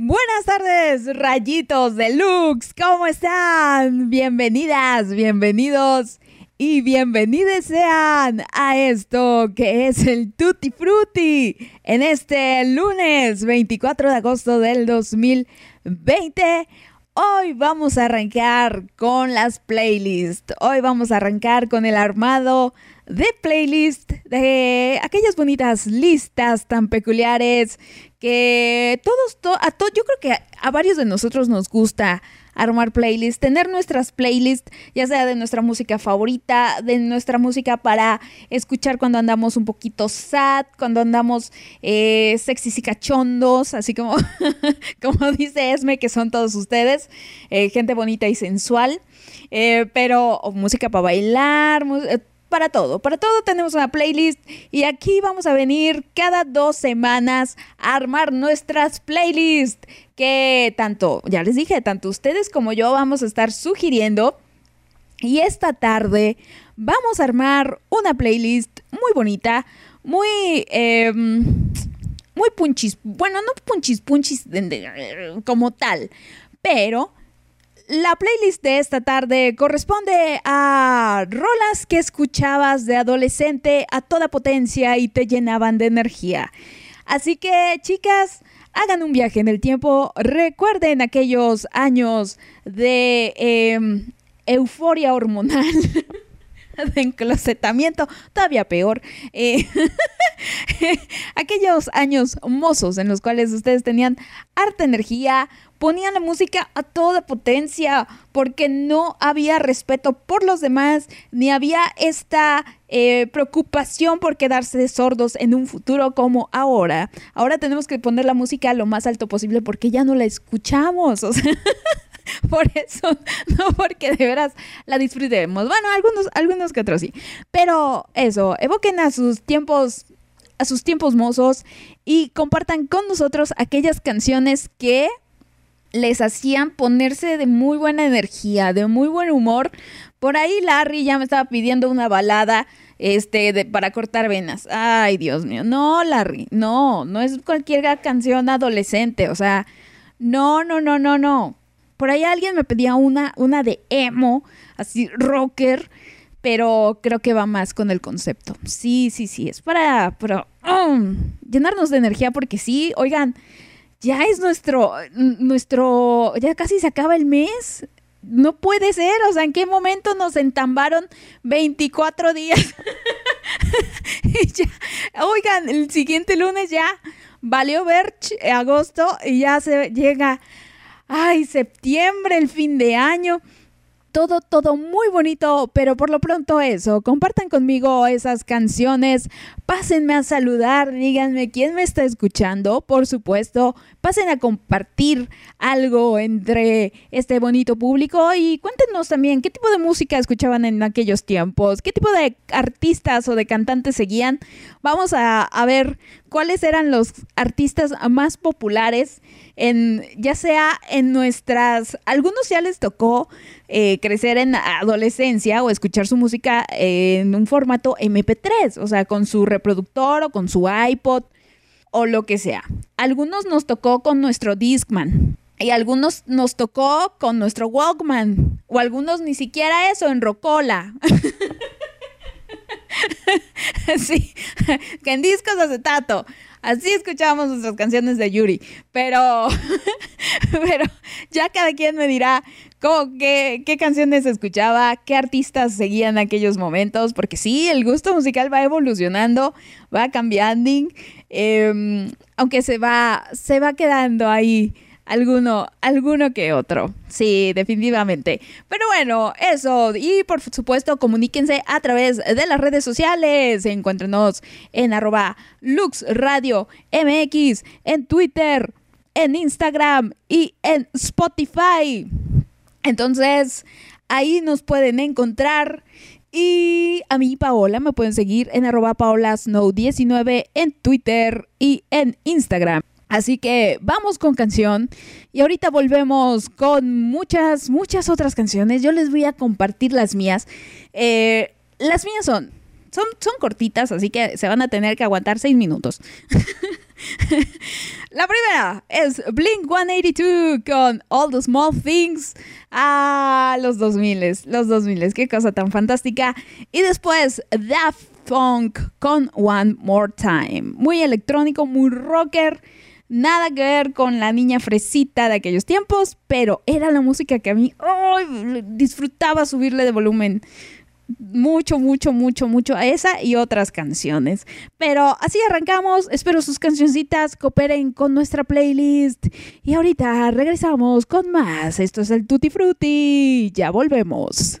Buenas tardes, rayitos deluxe, ¿cómo están? Bienvenidas, bienvenidos y bienvenidos sean a esto que es el Tutti Frutti en este lunes 24 de agosto del 2020. Hoy vamos a arrancar con las playlists. Hoy vamos a arrancar con el armado de playlist de aquellas bonitas listas tan peculiares que todos, a to, yo creo que a, varios de nosotros nos gusta armar playlists, tener nuestras playlists, ya sea de nuestra música favorita, de nuestra música para escuchar cuando andamos un poquito sad, cuando andamos eh, sexys y cachondos, así como, como dice Esme, que son todos ustedes, eh, gente bonita y sensual, eh, pero música para bailar, para todo, para todo tenemos una playlist y aquí vamos a venir cada dos semanas a armar nuestras playlists que tanto, ya les dije, tanto ustedes como yo vamos a estar sugiriendo. Y esta tarde vamos a armar una playlist muy bonita, muy... Em, muy punchis, bueno, no punchis, punchis como tal, pero la playlist de esta tarde corresponde a rolas que escuchabas de adolescente a toda potencia y te llenaban de energía. Así que, chicas, hagan un viaje en el tiempo, recuerden aquellos años de em, euforia hormonal. de enclosetamiento, todavía peor. Eh, aquellos años mozos en los cuales ustedes tenían harta energía, ponían la música a toda potencia porque no había respeto por los demás, ni había esta eh, preocupación por quedarse sordos en un futuro como ahora. Ahora tenemos que poner la música lo más alto posible porque ya no la escuchamos. O sea, por eso, no porque de veras la disfrutemos. Bueno, algunos, algunos que otros sí. Pero eso, evoquen a sus tiempos a sus tiempos mozos y compartan con nosotros aquellas canciones que les hacían ponerse de muy buena energía, de muy buen humor. Por ahí Larry ya me estaba pidiendo una balada este para cortar venas. Ay, Dios mío. No, Larry, no, no es cualquier canción adolescente, o sea, no, no, no, no, no. Por ahí alguien me pedía una una de emo, así rocker, pero creo que va más con el concepto. Sí, sí, sí, es para, para um, llenarnos de energía porque sí, oigan, ya es nuestro, nuestro, ya casi se acaba el mes. No puede ser, o sea, ¿en qué momento nos entambaron 24 días? oigan, el siguiente lunes ya valió ver agosto y ya se llega, ay, septiembre, el fin de año. Todo, todo muy bonito, pero por lo pronto eso, compartan conmigo esas canciones, pásenme a saludar, díganme quién me está escuchando, por supuesto, pasen a compartir algo entre este bonito público y cuéntenos también qué tipo de música escuchaban en aquellos tiempos, qué tipo de artistas o de cantantes seguían. Vamos a, a ver cuáles eran los artistas más populares en ya sea en nuestras algunos ya les tocó eh, crecer en adolescencia o escuchar su música en un formato MP3, o sea, con su reproductor o con su iPod o lo que sea. Algunos nos tocó con nuestro Discman y algunos nos tocó con nuestro Walkman o algunos ni siquiera eso en Rocola. sí, que en discos acetato. Así escuchábamos nuestras canciones de Yuri. Pero, pero ya cada quien me dirá cómo, qué, qué canciones escuchaba, qué artistas seguían aquellos momentos. Porque sí, el gusto musical va evolucionando, va cambiando. Em, aunque se va, se va quedando ahí alguno, alguno que otro. Sí, definitivamente. Pero bueno, eso. Y por supuesto, comuníquense a través de las redes sociales. Encuéntrenos en arroba LuxRadioMX, en Twitter, en Instagram y en Spotify. Entonces, ahí nos pueden encontrar. Y a mí, Paola, me pueden seguir en arroba paolasnow19 en Twitter y en Instagram. Así que vamos con canción y ahorita volvemos con muchas, muchas otras canciones. Yo les voy a compartir las mías. Eh, las mías son, son, son cortitas, así que se van a tener que aguantar seis minutos. La primera es Blink 182 con All the Small Things. Ah, los 2000, los 2000, qué cosa tan fantástica. Y después Daft Funk con One More Time. Muy electrónico, muy rocker. Nada que ver con la niña fresita de aquellos tiempos, pero era la música que a mí disfrutaba subirle de volumen mucho, mucho, mucho, mucho a esa y otras canciones. Pero así arrancamos. Espero sus cancioncitas cooperen con nuestra playlist. Y ahorita regresamos con más. Esto es el Tutti Frutti. Ya volvemos.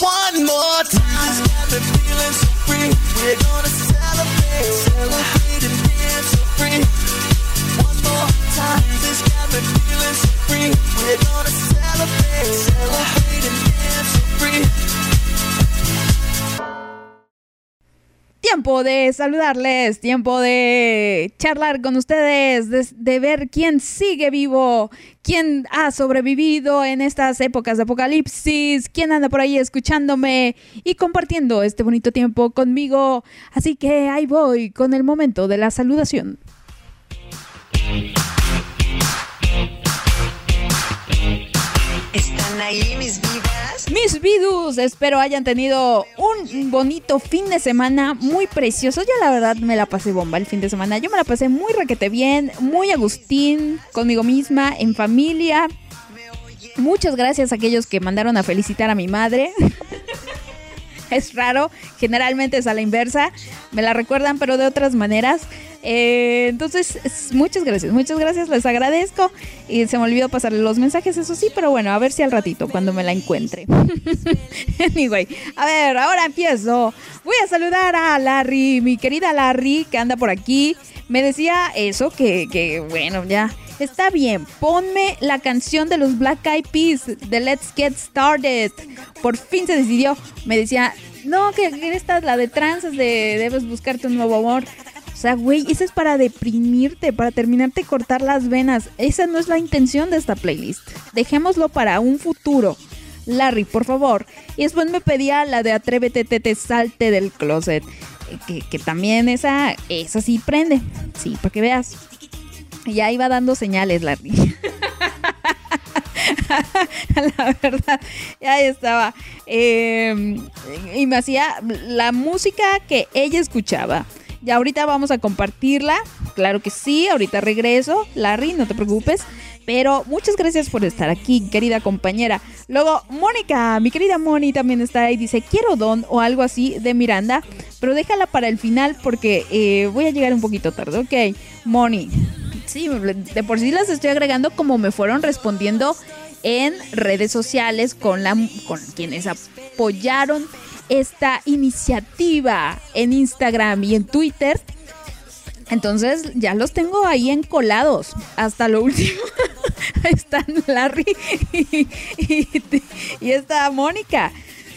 One more time. Feeling so free. We're gonna celebrate, celebrate and dance so free. One more time. Music's got me feeling so free. We're gonna Tiempo de saludarles, tiempo de charlar con ustedes, de, ver quién sigue vivo, quién ha sobrevivido en estas épocas de apocalipsis, quién anda por ahí escuchándome y compartiendo este bonito tiempo conmigo. Así que ahí voy con el momento de la saludación. ¿Están ahí mis? Mis vidus, espero hayan tenido un bonito fin de semana muy precioso. Yo la verdad me la pasé bomba el fin de semana. Yo me la pasé muy requete bien, muy agustín, conmigo misma, en familia. Muchas gracias a aquellos que mandaron a felicitar a mi madre. es raro, generalmente es a la inversa. Me la recuerdan, pero de otras maneras. Eh, entonces, muchas gracias, muchas gracias, les agradezco. Y se me olvidó pasarle los mensajes, eso sí, pero bueno, a ver si al ratito, cuando me la encuentre. anyway, a ver, ahora empiezo. Voy a saludar a Larry, mi querida Larry, que anda por aquí. Me decía eso, que, que bueno, ya. Está bien, ponme la canción de los Black Eyed Peas de Let's Get Started. Por fin se decidió. Me decía, no, que esta es la de tranzas de debes buscarte un nuevo amor. O sea, güey, esa es para deprimirte, para terminarte cortar las venas. Esa no es la intención de esta playlist. Dejémoslo para un futuro. Larry, por favor. Y después me pedía la de Atrévete, te, te salte del closet. Que, que, también esa, esa sí prende. Sí, para que veas. Ya iba dando señales, Larry. la verdad, ya estaba. Eh, y me hacía la música que ella escuchaba. Ya ahorita vamos a compartirla. Claro que sí, ahorita regreso. Larry, no te preocupes. Pero muchas gracias por estar aquí, querida compañera. Luego, Mónica, mi querida Moni también está ahí. Dice, quiero don o algo así de Miranda. Pero déjala para el final porque eh, voy a llegar un poquito tarde. Ok, Moni. Sí, de por sí las estoy agregando como me fueron respondiendo en redes sociales con, la, con quienes apoyaron esta iniciativa en Instagram y en Twitter. Entonces ya los tengo ahí encolados hasta lo último. Están Larry y, está Mónica.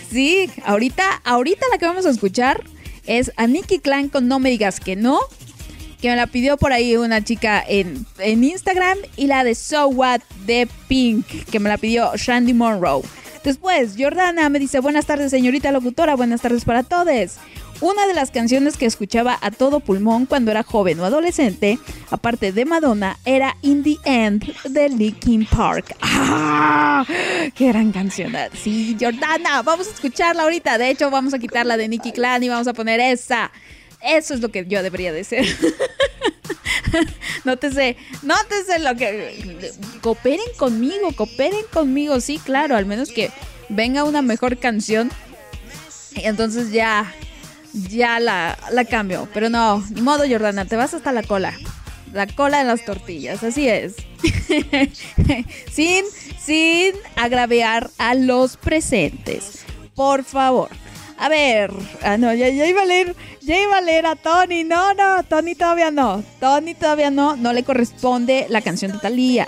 Sí, ahorita, ahorita la que vamos a escuchar es a Nicky Clan con No me digas que no. Que me la pidió por ahí una chica en, en Instagram. Y la de So What de Pink. Que me la pidió Shandy Monroe. Después, Jordana me dice, buenas tardes señorita locutora, buenas tardes para todos. Una de las canciones que escuchaba a todo pulmón cuando era joven o adolescente, aparte de Madonna, era In the End de Linkin Park. ¡Ah! ¡Qué gran canción! Sí, Jordana, vamos a escucharla ahorita. De hecho, vamos a quitarla de Nicky Clan y vamos a poner esa. Eso es lo que yo debería de ser. nótese, nótese lo que... Cooperen conmigo, cooperen conmigo, sí, claro, al menos que venga una mejor canción. Entonces ya, ya la, la cambio. Pero no, ni modo, Jordana, te vas hasta la cola. La cola de las tortillas, así es. sin, sin agraviar a los presentes. Por favor. A ver, ah, no, ya, iba a leer, ya iba a leer a Tony. No, no, Tony todavía no. Tony todavía no, no le corresponde la canción de Talía.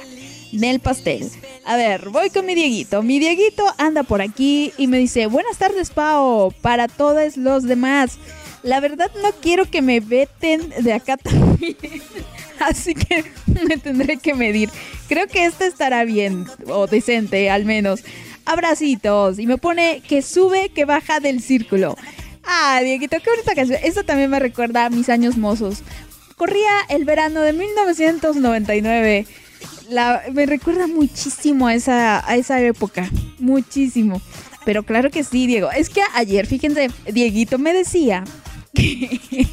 Del pastel. A ver, voy con mi Dieguito. Mi Dieguito anda por aquí y me dice, buenas tardes, Pao, para todos los demás. La verdad no quiero que me veten de acá también. Así que me tendré que medir. Creo que esta estará bien, o decente al menos abracitos. Y me pone que sube, que baja del círculo. Ah, Dieguito, qué bonita canción. Esto también me recuerda a mis años mozos. Corría el verano de 1999. La, me recuerda muchísimo a esa, a esa época. Muchísimo. Pero claro que sí, Diego. Es que ayer, fíjense, Dieguito me decía que,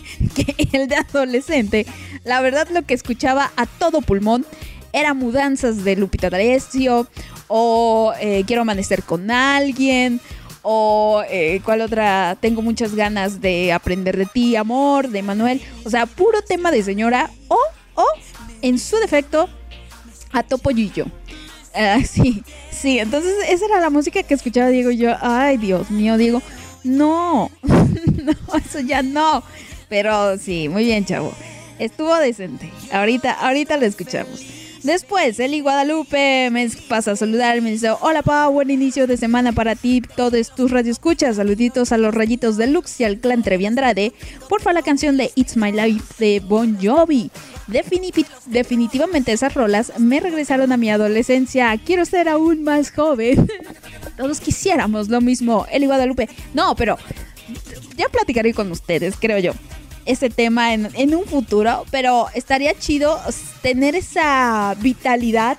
él de adolescente, la verdad lo que escuchaba a todo pulmón era mudanzas de Lupita D'Alessio, o eh, quiero amanecer con alguien, o eh, cuál otra, tengo muchas ganas de aprender de ti, amor, de Manuel, o sea, puro tema de señora, o, o, en su defecto, a Topollillo. Ah, sí, sí, entonces esa era la música que escuchaba Diego y yo, ay Dios mío, Diego, no, no, eso ya no, pero sí, muy bien, chavo, estuvo decente, ahorita, ahorita lo escuchamos. Después, Eli Guadalupe me pasa a saludar, me dice, hola Pa, buen inicio de semana para ti, todos tus radioescuchas, saluditos a los rayitos de Lux y al clan Trevi Andrade, porfa la canción de It's My Life de Bon Jovi. definitivamente esas rolas me regresaron a mi adolescencia, quiero ser aún más joven. Todos quisiéramos lo mismo, Eli Guadalupe. No, pero ya platicaré con ustedes, creo yo ese tema en, un futuro, pero estaría chido tener esa vitalidad,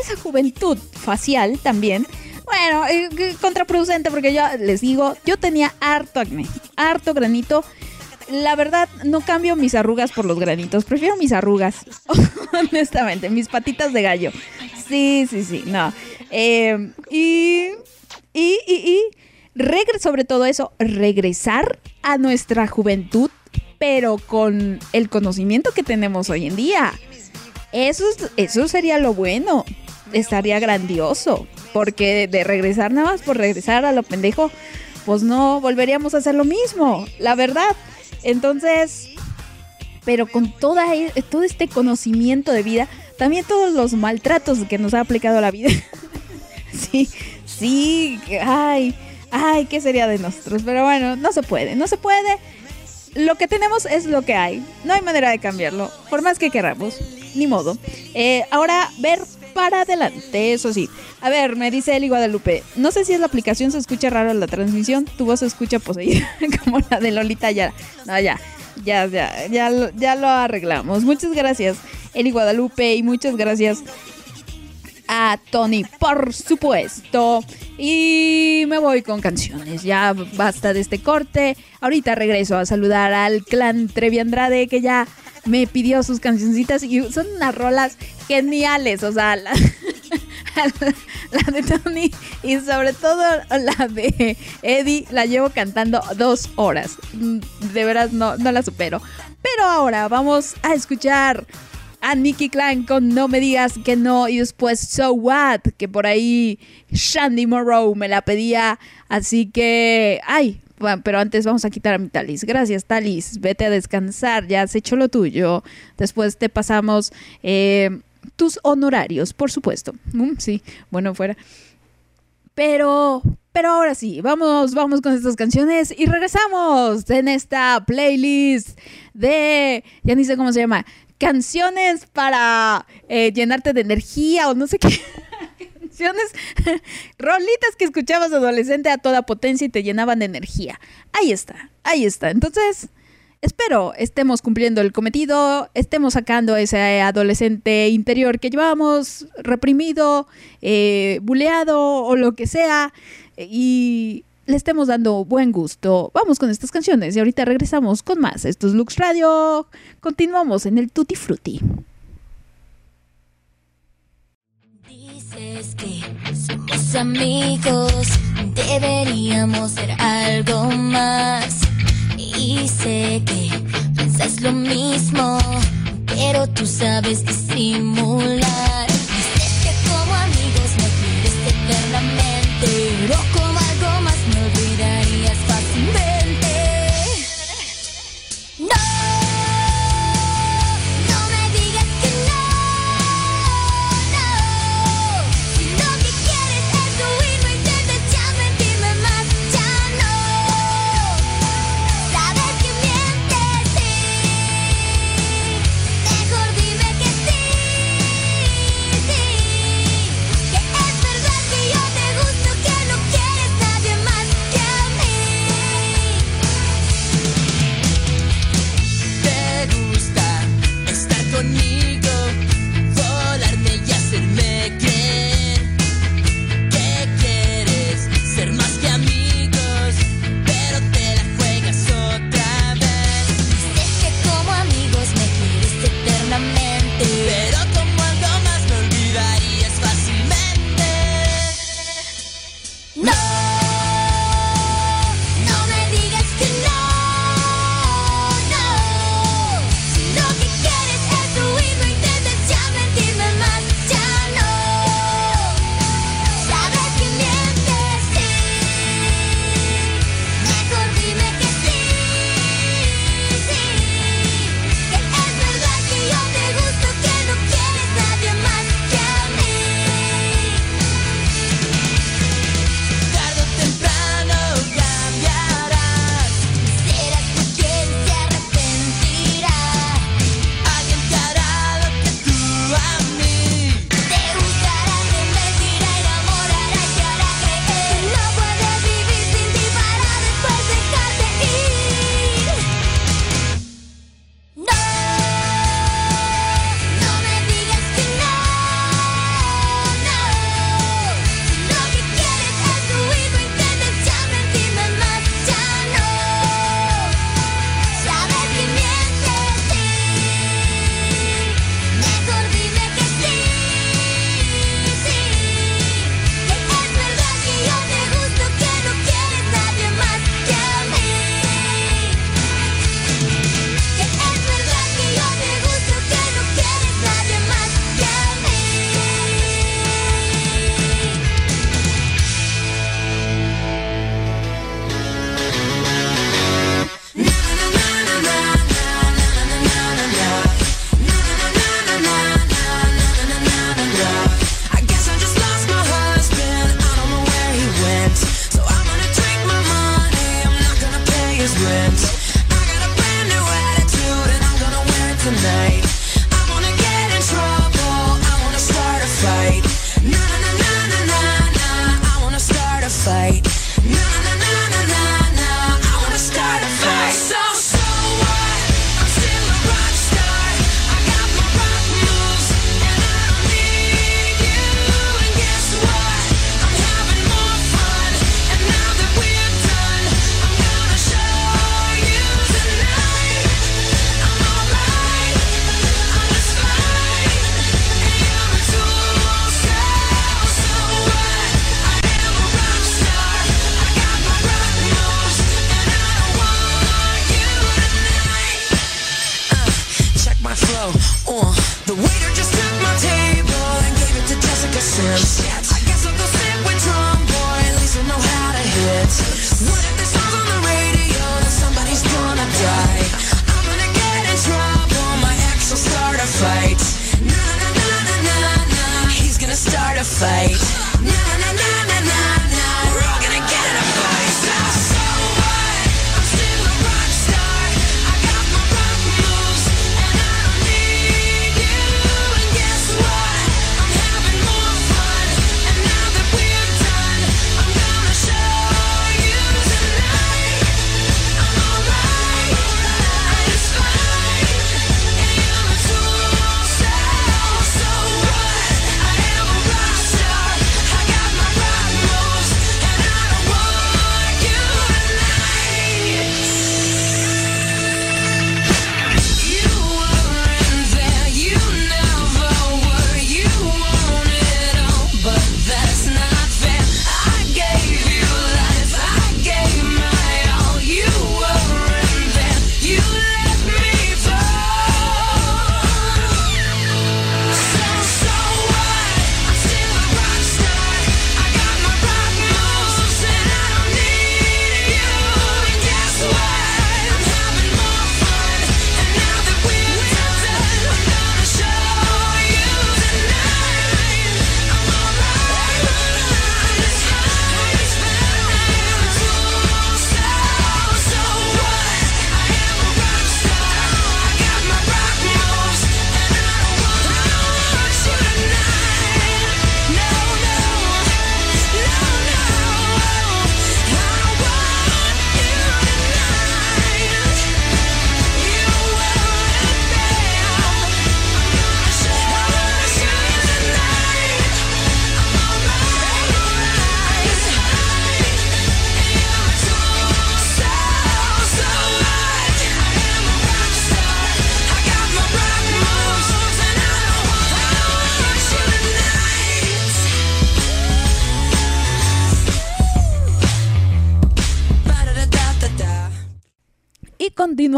esa juventud facial también. Bueno, eh, contraproducente porque yo les digo, yo tenía harto acné, harto granito. La verdad, no cambio mis arrugas por los granitos, prefiero mis arrugas, honestamente, mis patitas de gallo. Sí, sí, sí, no. Eh, y, y, y, y sobre todo eso, regresar a nuestra juventud, pero con el conocimiento que tenemos hoy en día. Eso, eso sería lo bueno. Estaría grandioso. Porque de regresar nada más por regresar a lo pendejo, pues no volveríamos a hacer lo mismo, la verdad. Entonces, pero con toda, e, todo este conocimiento de vida, también todos los maltratos que nos ha aplicado la vida. sí, sí, ay, ay, ¿qué sería de nosotros? Pero bueno, no se puede, no se puede. Lo que tenemos es lo que hay. No hay manera de cambiarlo, por más que queramos. Ni modo. Eh, ahora, ver para adelante, eso sí. A ver, me dice Eli Guadalupe. No sé si es la aplicación, se escucha raro la transmisión. Tu voz se escucha poseída, como la de Lolita ya. No, ya. Ya, ya, ya, ya lo arreglamos. Muchas gracias, Eli Guadalupe, y muchas gracias a Tony, por supuesto. Y me voy con canciones. Ya basta de este corte. Ahorita regreso a saludar al clan Trevi Andrade que ya me pidió sus cancioncitas y son unas rolas geniales. O sea, la, de Tony y sobre todo la de Eddie la llevo cantando dos horas. De veras no, no la supero. Pero ahora vamos a escuchar a Nicky Klein con No me digas que no y después So What, que por ahí Shandy Morrow me la pedía, así que, ay, bueno, pero antes vamos a quitar a mi Talis. Gracias, Talis. Vete a descansar, ya has hecho lo tuyo. Después te pasamos eh, tus honorarios, por supuesto. Mm, sí, bueno, fuera. Pero, pero ahora sí, vamos, vamos con estas canciones y regresamos en esta playlist de, ya ni sé cómo se llama, canciones para eh, llenarte de energía o no sé qué. canciones, rolitas que escuchabas adolescente a toda potencia y te llenaban de energía. Ahí está, ahí está. Entonces, espero estemos cumpliendo el cometido, estemos sacando ese adolescente interior que llevamos reprimido, eh, buleado o lo que sea. Y, le estemos dando buen gusto. Vamos con estas canciones y ahorita regresamos con más. Esto es Lux Radio. Continuamos en el Tutti Frutti. Dices que somos amigos, deberíamos ser algo más. Y sé que piensas lo mismo, pero tú sabes disimular. Dices que como amigos no quieres eternamente, pero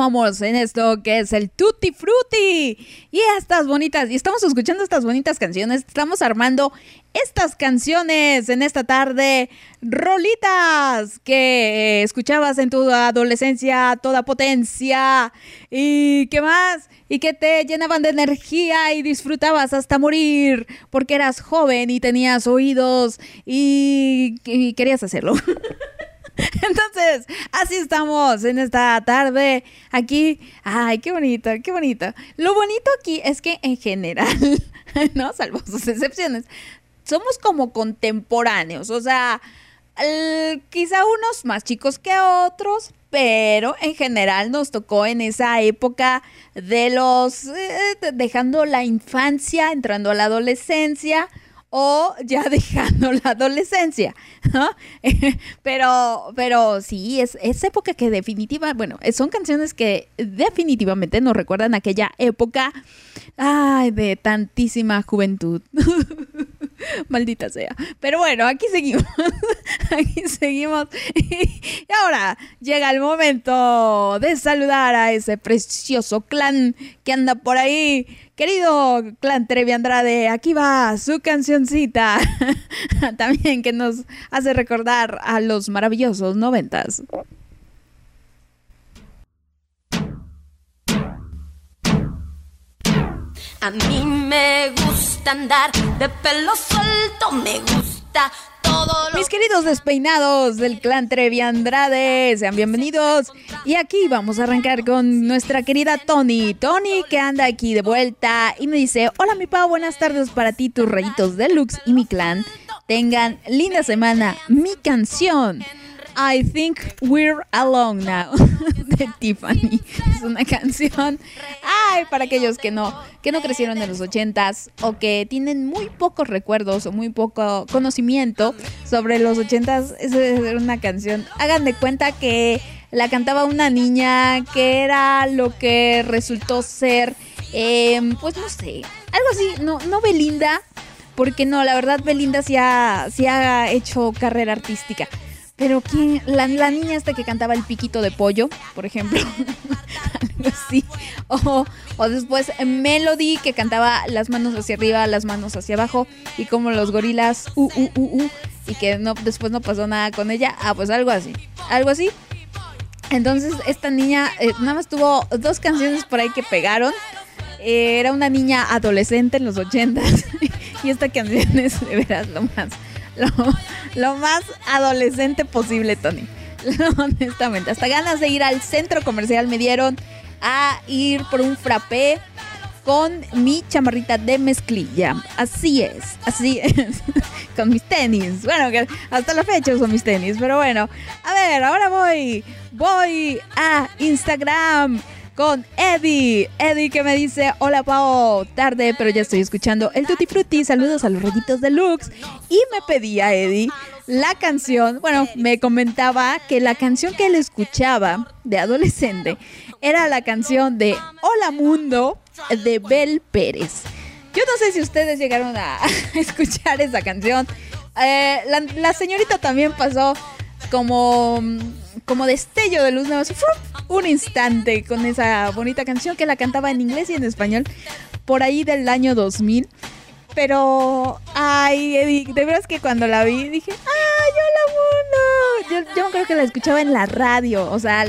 en esto que es el Tutti Frutti. Y estas bonitas, y estamos escuchando estas bonitas canciones, estamos armando estas canciones en esta tarde, rolitas que escuchabas en tu adolescencia toda potencia. ¿Y qué más? Y que te llenaban de energía y disfrutabas hasta morir porque eras joven y tenías oídos y, y querías hacerlo. Entonces, así estamos en esta tarde aquí. Ay, qué bonito, qué bonito. Lo bonito aquí es que en general, ¿no? Salvo sus excepciones, somos como contemporáneos. O sea, quizá unos más chicos que otros, pero en general nos tocó en esa época de los, eh, dejando la infancia, entrando a la adolescencia o ya dejando la adolescencia, pero, pero sí, es, es época que definitiva, bueno, son canciones que definitivamente nos recuerdan aquella época, ay, de tantísima juventud. Maldita sea. Pero bueno, aquí seguimos. aquí seguimos. Y ahora llega el momento de saludar a ese precioso clan que anda por ahí. Querido clan Trevi Andrade, aquí va su cancioncita. También que nos hace recordar a los maravillosos noventas. A mí me gusta andar de pelo suelto, me gusta todo Mis queridos despeinados del clan Trevi Andrade, sean bienvenidos. Y aquí vamos a arrancar con nuestra querida Tony. Tony que anda aquí de vuelta y me dice, hola mi pavo, buenas tardes para ti, tus rayitos deluxe y mi clan. Tengan linda semana. Mi canción. I Think We're Alone Now de Tiffany. Es una canción, ay, para aquellos que no, que no crecieron en los ochentas o que tienen muy pocos recuerdos o muy poco conocimiento sobre los ochentas. Es una canción. Hagan de cuenta que la cantaba una niña que era lo que resultó ser, em, pues no sé, algo así, no, no Belinda, porque no, la verdad Belinda sí ha, sí ha hecho carrera artística. Pero quién, la, niña esta que cantaba el piquito de pollo, por ejemplo, así. O, o, después Melody que cantaba las manos hacia arriba, las manos hacia abajo y como los gorilas, uh, uh, uh, uh, y que no, después no pasó nada con ella. Ah, pues algo así, algo así. Entonces esta niña eh, nada más tuvo dos canciones por ahí que pegaron. Eh, era una niña adolescente en los ochentas y esta canción es de veras lo más lo, más adolescente posible, Tony. Honestamente, hasta ganas de ir al centro comercial me dieron a ir por un frappé con mi chamarrita de mezclilla. Así es, así es. con mis tenis. Bueno, hasta la fecha uso mis tenis, pero bueno. A ver, ahora voy. Voy a Instagram con Eddie. Eddie que me dice, hola Pau, tarde, pero ya estoy escuchando el Tutti Frutti. Saludos a los rollitos de Lux. Y me pedía Eddie la canción, bueno, me comentaba que la canción que él escuchaba de adolescente era la canción de Hola Mundo de Bel Pérez. Yo no sé si ustedes llegaron a escuchar esa canción. Eh, la, señorita también pasó como, como destello de luz, un instante con esa bonita canción que la cantaba en inglés y en español por ahí del año 2000. Pero, ay, Eddie, de veras que cuando la vi dije, ¡ay, hola mundo! Yo, yo creo que la escuchaba en la radio, o sea,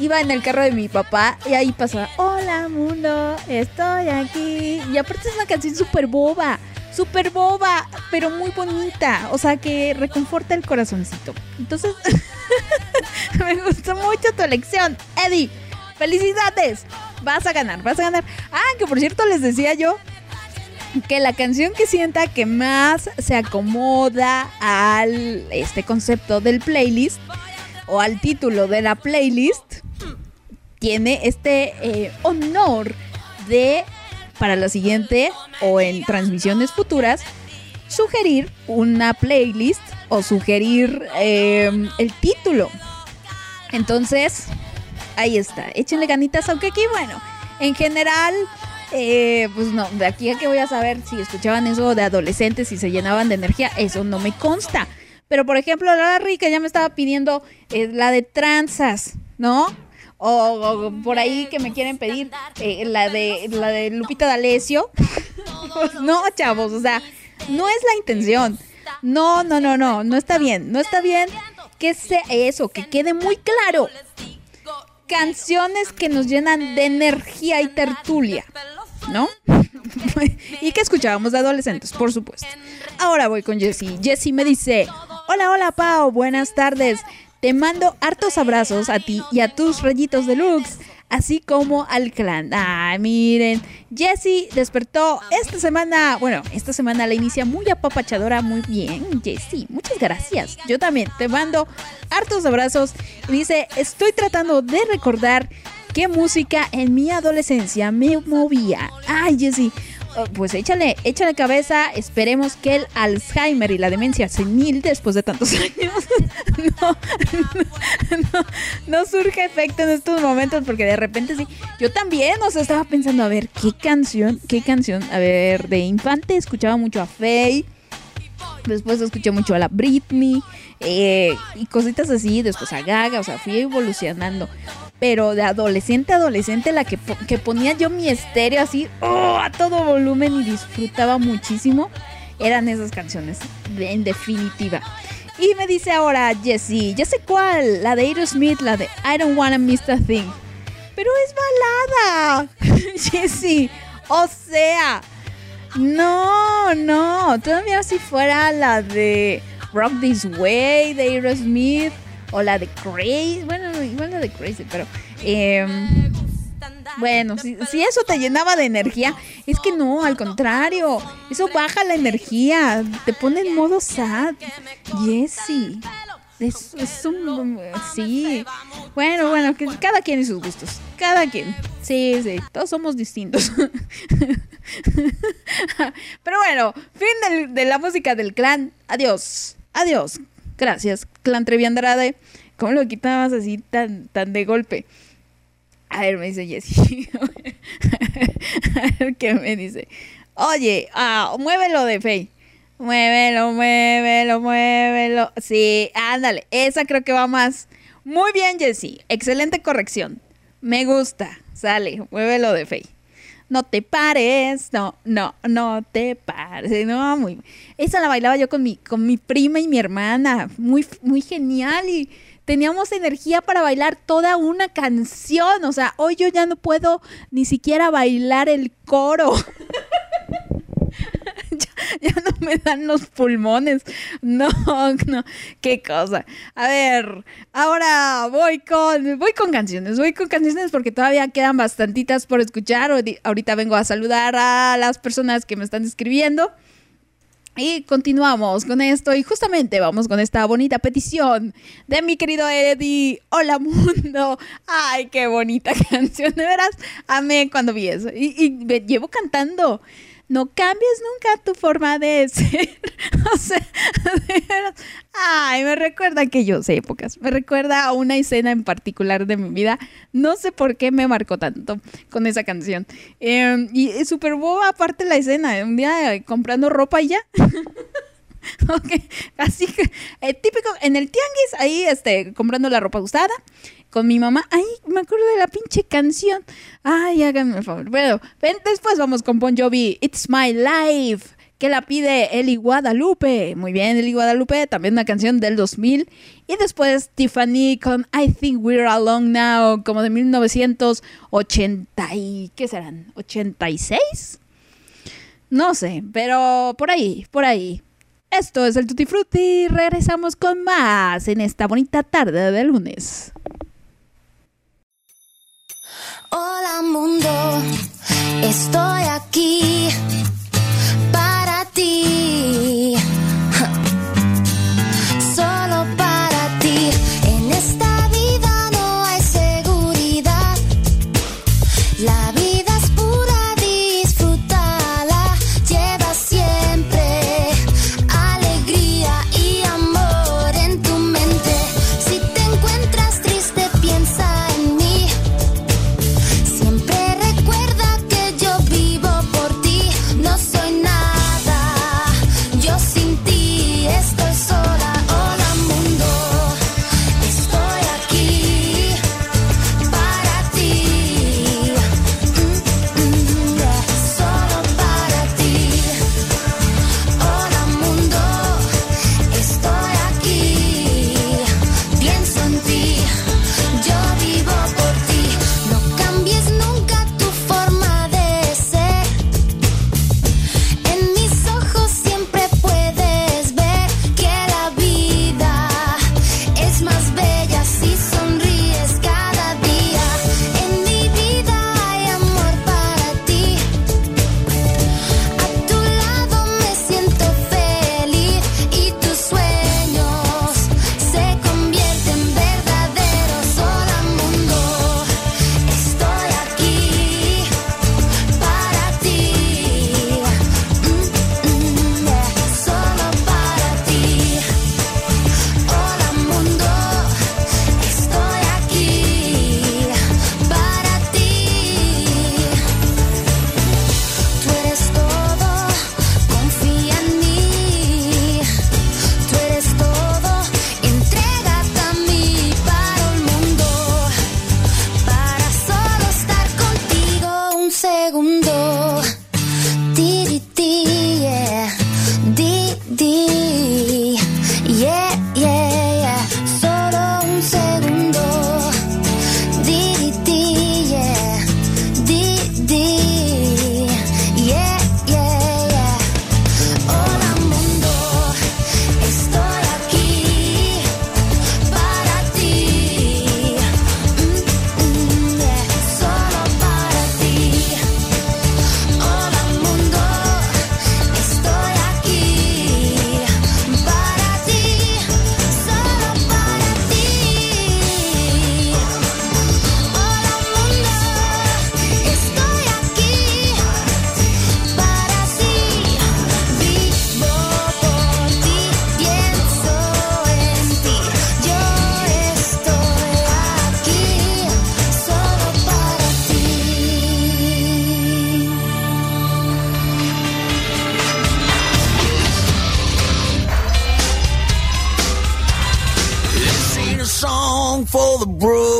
iba en el carro de mi papá y ahí pasaba, hola mundo, estoy aquí. Y aparte es una canción súper boba, súper boba, pero muy bonita, o sea, que reconforta el corazoncito. Entonces, me gustó mucho tu elección, Eddie. Felicidades, vas a ganar, vas a ganar. Ah, que por cierto les decía yo que la canción que sienta que más se acomoda al este concepto del playlist o al título de la playlist tiene este eh, honor de para la siguiente o en transmisiones futuras sugerir una playlist o sugerir em, el título. Entonces, ahí está. Échenle ganitas, aunque aquí, bueno, en general eh, pues no, de aquí a que voy a saber si escuchaban eso de adolescentes y se llenaban de energía, eso no me consta. Pero por ejemplo, la rica ya me estaba pidiendo eh, la de tranzas, ¿no? O, por ahí que me quieren pedir eh, la de la de Lupita D'Alessio. no, chavos, o sea, no es la intención. No, no, no, no, no está bien, no está bien que sea eso, que quede muy claro. Canciones que nos llenan de energía y tertulia, ¿no? y que escuchábamos de adolescentes, por supuesto. Ahora voy con Jessie. Jessie me dice, hola, hola Pau, buenas tardes. Te mando hartos abrazos a ti y a tus rayitos deluxe, así como al clan. Ah, miren, Jessie despertó esta semana, bueno, esta semana la inicia muy apapachadora, muy bien, Jessie, muchas gracias. Yo también te mando hartos abrazos y dice, estoy tratando de recordar qué música en mi adolescencia me movía. Ay, Jessie, pues échale, échale cabeza. Esperemos que el Alzheimer y la demencia senil después de tantos años no, no, surge efecto en estos momentos porque de repente sí. Yo también, o sea, estaba pensando, a ver, ¿qué canción? ¿Qué canción? A ver, de infante escuchaba mucho a Faye. Después escuché mucho a la Britney eh, y cositas así, después a Gaga, o sea, fui evolucionando pero de adolescente a adolescente, la que, ponía yo mi estéreo así oh, a todo volumen y disfrutaba muchísimo, eran esas canciones, en definitiva. Y me dice ahora Jessie, ya sé cuál, la de Aerosmith, la de I Don't Wanna Miss a Thing. Pero es balada, Jessie, o sea, no, no, todavía si fuera la de Rock This Way de Aerosmith o la de Crazy, bueno, igual la de Crazy, pero em, bueno, si, eso te llenaba de energía, es que no, al contrario, eso baja la energía, te pone en modo sad, Jessie. Es, es un. Sí. Bueno, bueno, que cada quien y sus gustos. Cada quien. Sí, sí. Todos somos distintos. Pero bueno, fin de la música del clan. Adiós. Adiós. Gracias, Clan Trevi. ¿Cómo lo quitabas así tan, tan de golpe? A ver, me dice Jessie. a ver qué me dice. Oye, ah, muévelo de Fey. Muévelo, muévelo, muévelo. Sí, ándale. Esa creo que va más. Muy bien, Jessie. Excelente corrección. Me gusta. Sale, muévelo de Fey no te pares, no, no, no te pares, no, muy, esa la bailaba yo con mi, con mi prima y mi hermana, muy, muy genial y teníamos energía para bailar toda una canción, o sea, hoy yo ya no puedo ni siquiera bailar el coro. ya, no me dan los pulmones. No, no, qué cosa. A ver, ahora voy con, voy con canciones, voy con canciones porque todavía quedan bastantitas por escuchar. Ahorita vengo a saludar a las personas que me están escribiendo. Y continuamos con esto y justamente vamos con esta bonita petición de mi querido Eddie. Hola mundo. Ay, qué bonita canción. De veras, amé cuando vi eso. Y, y me llevo cantando no cambies nunca tu forma de ser. o sea, ay, me recuerda aquellos épocas. Me recuerda a una escena en particular de mi vida. No sé por qué me marcó tanto con esa canción. Em, y súper boba aparte la escena. Un día eh, comprando ropa y ya. ok, así que eh, típico en el tianguis ahí este comprando la ropa usada con mi mamá. Ay, me acuerdo de la pinche canción. Ay, háganme el favor. Bueno, después vamos con Bon Jovi, It's My Life, que la pide Eli Guadalupe. Muy bien, Eli Guadalupe, también una canción del 2000. Y después Tiffany con I Think We're Alone Now, como de 1980 y... ¿Qué serán? ¿86? No sé, pero por ahí, por ahí. Esto es el Tutti Frutti. Regresamos con más en esta bonita tarde de lunes. Hola mundo, estoy aquí para ti.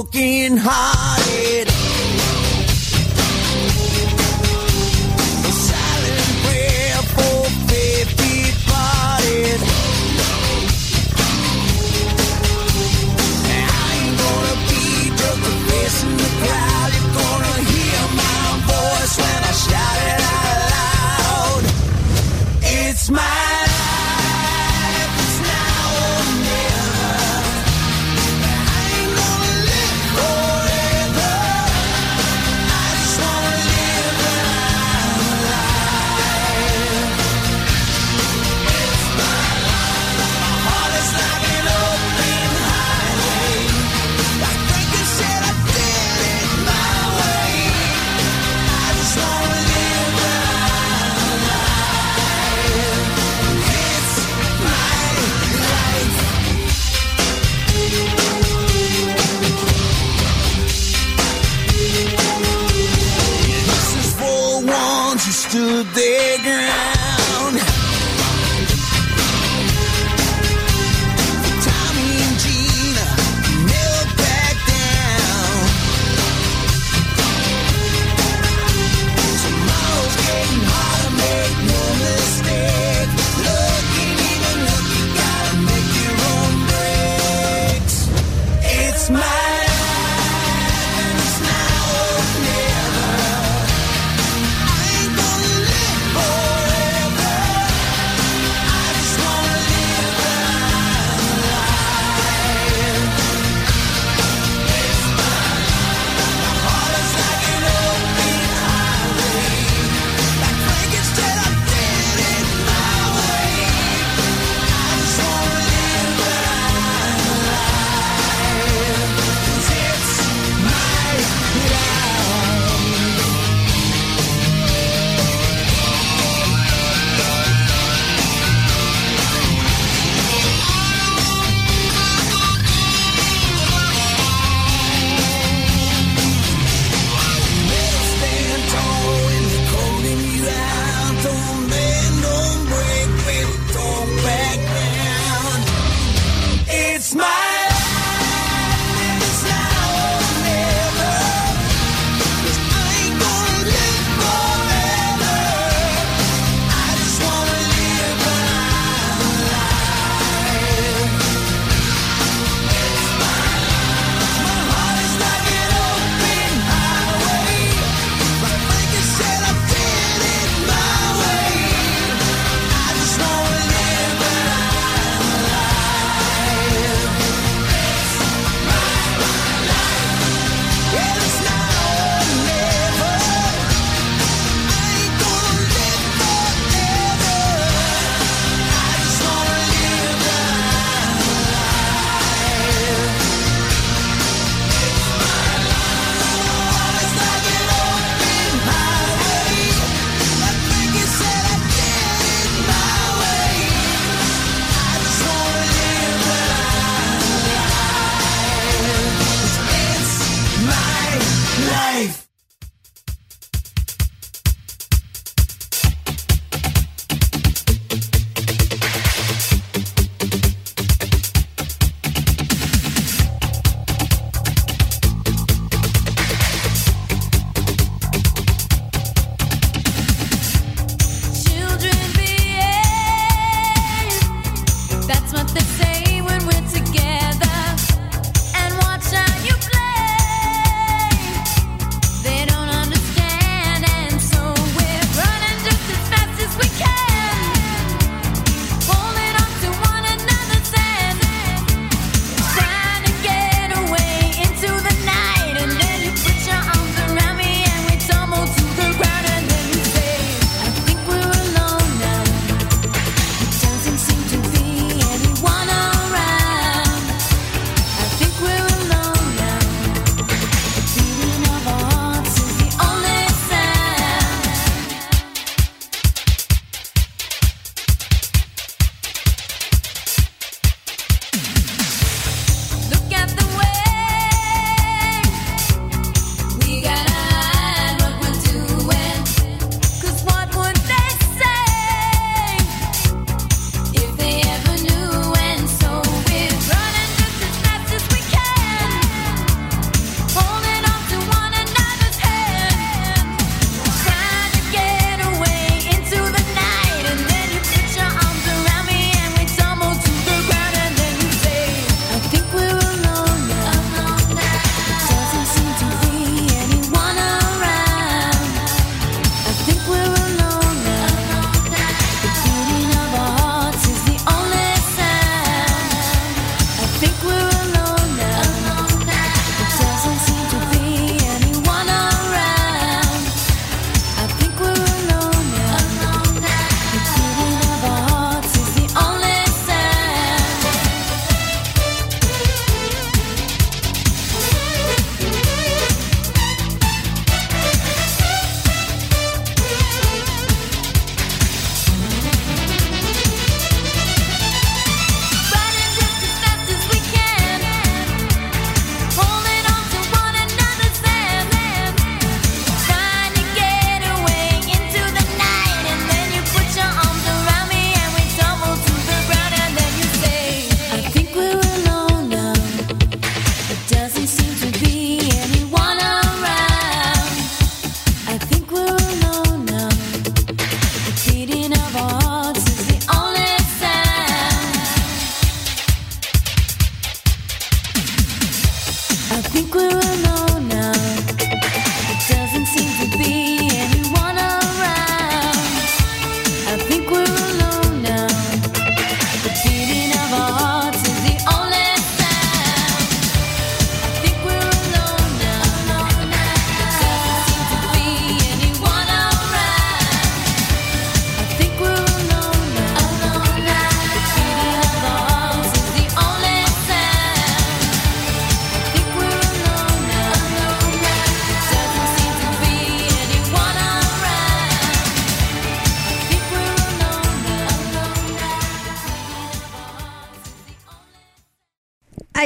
Broken hearted.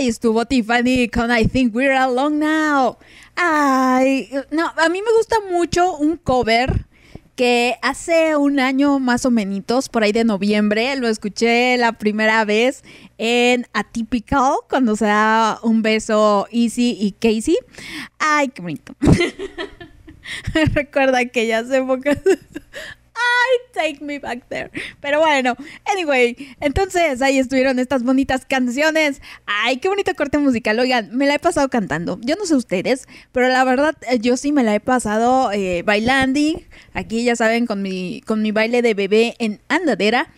Estuvo Tiffany con I Think We're Alone Now. Ay, no, a mí me gusta mucho un cover que hace un año más o menos, por ahí de noviembre, lo escuché la primera vez en Atypical, cuando se da un beso Easy y Casey. Ay, qué bonito. me recuerda aquellas épocas. Ay, take me back there. Pero bueno, anyway, entonces ahí estuvieron estas bonitas canciones. Ay, qué bonito corte musical. Oigan, me la he pasado cantando. Yo no sé ustedes, pero la verdad eh, yo sí me la he pasado eh, bailando. Aquí ya saben, con mi, con mi baile de bebé en andadera.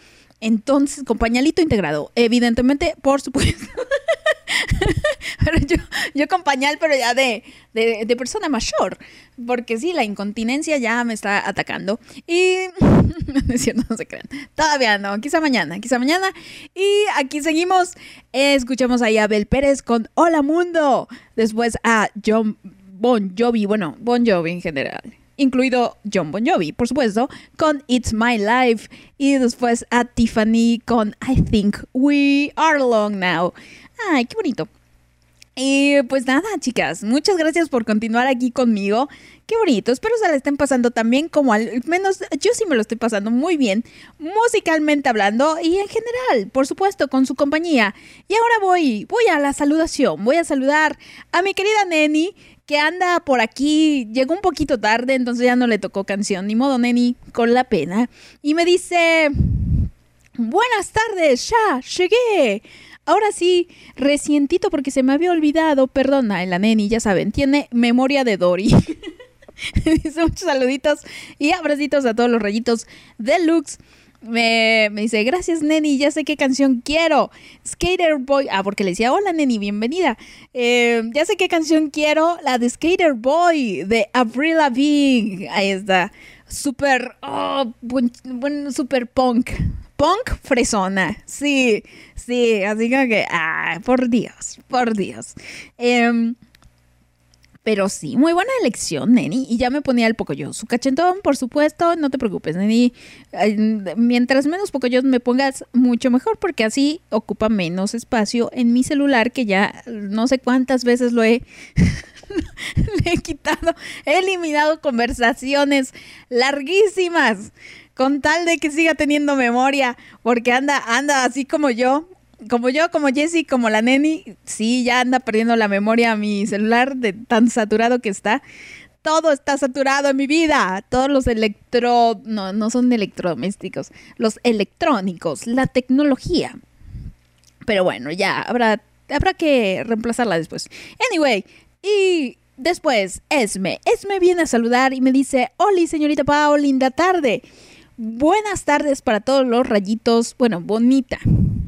Entonces, con pañalito integrado. Evidentemente, por supuesto. pero yo, yo con pañal, pero ya de, de, persona mayor. Porque sí, la incontinencia ya me está atacando. Y no es cierto, no se crean. Todavía no, quizá mañana, quizá mañana. Y aquí seguimos. escuchamos ahí a Abel Pérez con Hola Mundo. Después a John Bon Jovi, bueno, Bon Jovi en general incluido John Bon Jovi, por supuesto, con It's My Life y después a Tiffany con I Think We Are Alone Now. Ay, qué bonito. Y pues nada, chicas, muchas gracias por continuar aquí conmigo. Qué bonito, espero se la estén pasando también como al menos yo sí me lo estoy pasando muy bien, musicalmente hablando y en general, por supuesto, con su compañía. Y ahora voy, voy a la saludación, voy a saludar a mi querida Neni, que anda por aquí, llegó un poquito tarde, entonces ya no le tocó canción, ni modo Neni, con la pena. Y me dice, buenas tardes, ya, llegué. Ahora sí, recientito porque se me había olvidado, perdona, la neni, ya saben, tiene memoria de Dory. dice muchos saluditos y abracitos a todos los rayitos deluxe. Me, me, dice, gracias Neni, ya sé qué canción quiero. Skater Boy. Ah, porque le decía, hola Neni, bienvenida. Eh, ya sé qué canción quiero, la de Skater Boy, de Avril Lavigne. Ahí está. Super, oh, buen, super punk punk fresona. Sí, sí, así que, ah, por Dios, por Dios. Em, pero sí, muy buena elección, Neni. Y ya me ponía el Pocoyo. Su cachetón, por supuesto, no te preocupes, Neni. Mientras menos Pocoyo me pongas, mucho mejor, porque así ocupa menos espacio en mi celular, que ya no sé cuántas veces lo he. he quitado, he eliminado conversaciones larguísimas con tal de que siga teniendo memoria, porque anda, anda así como yo, como yo, como Jessie, como la neni, sí, ya anda perdiendo la memoria mi celular de tan saturado que está. Todo está saturado en mi vida. Todos los electro... No, no son electrodomésticos. Los electrónicos, la tecnología. Pero bueno, ya, habrá, habrá que reemplazarla después. Anyway, y después, Esme. Esme viene a saludar y me dice, Oli, señorita Pau, linda tarde. Buenas tardes para todos los rayitos. Bueno, bonita.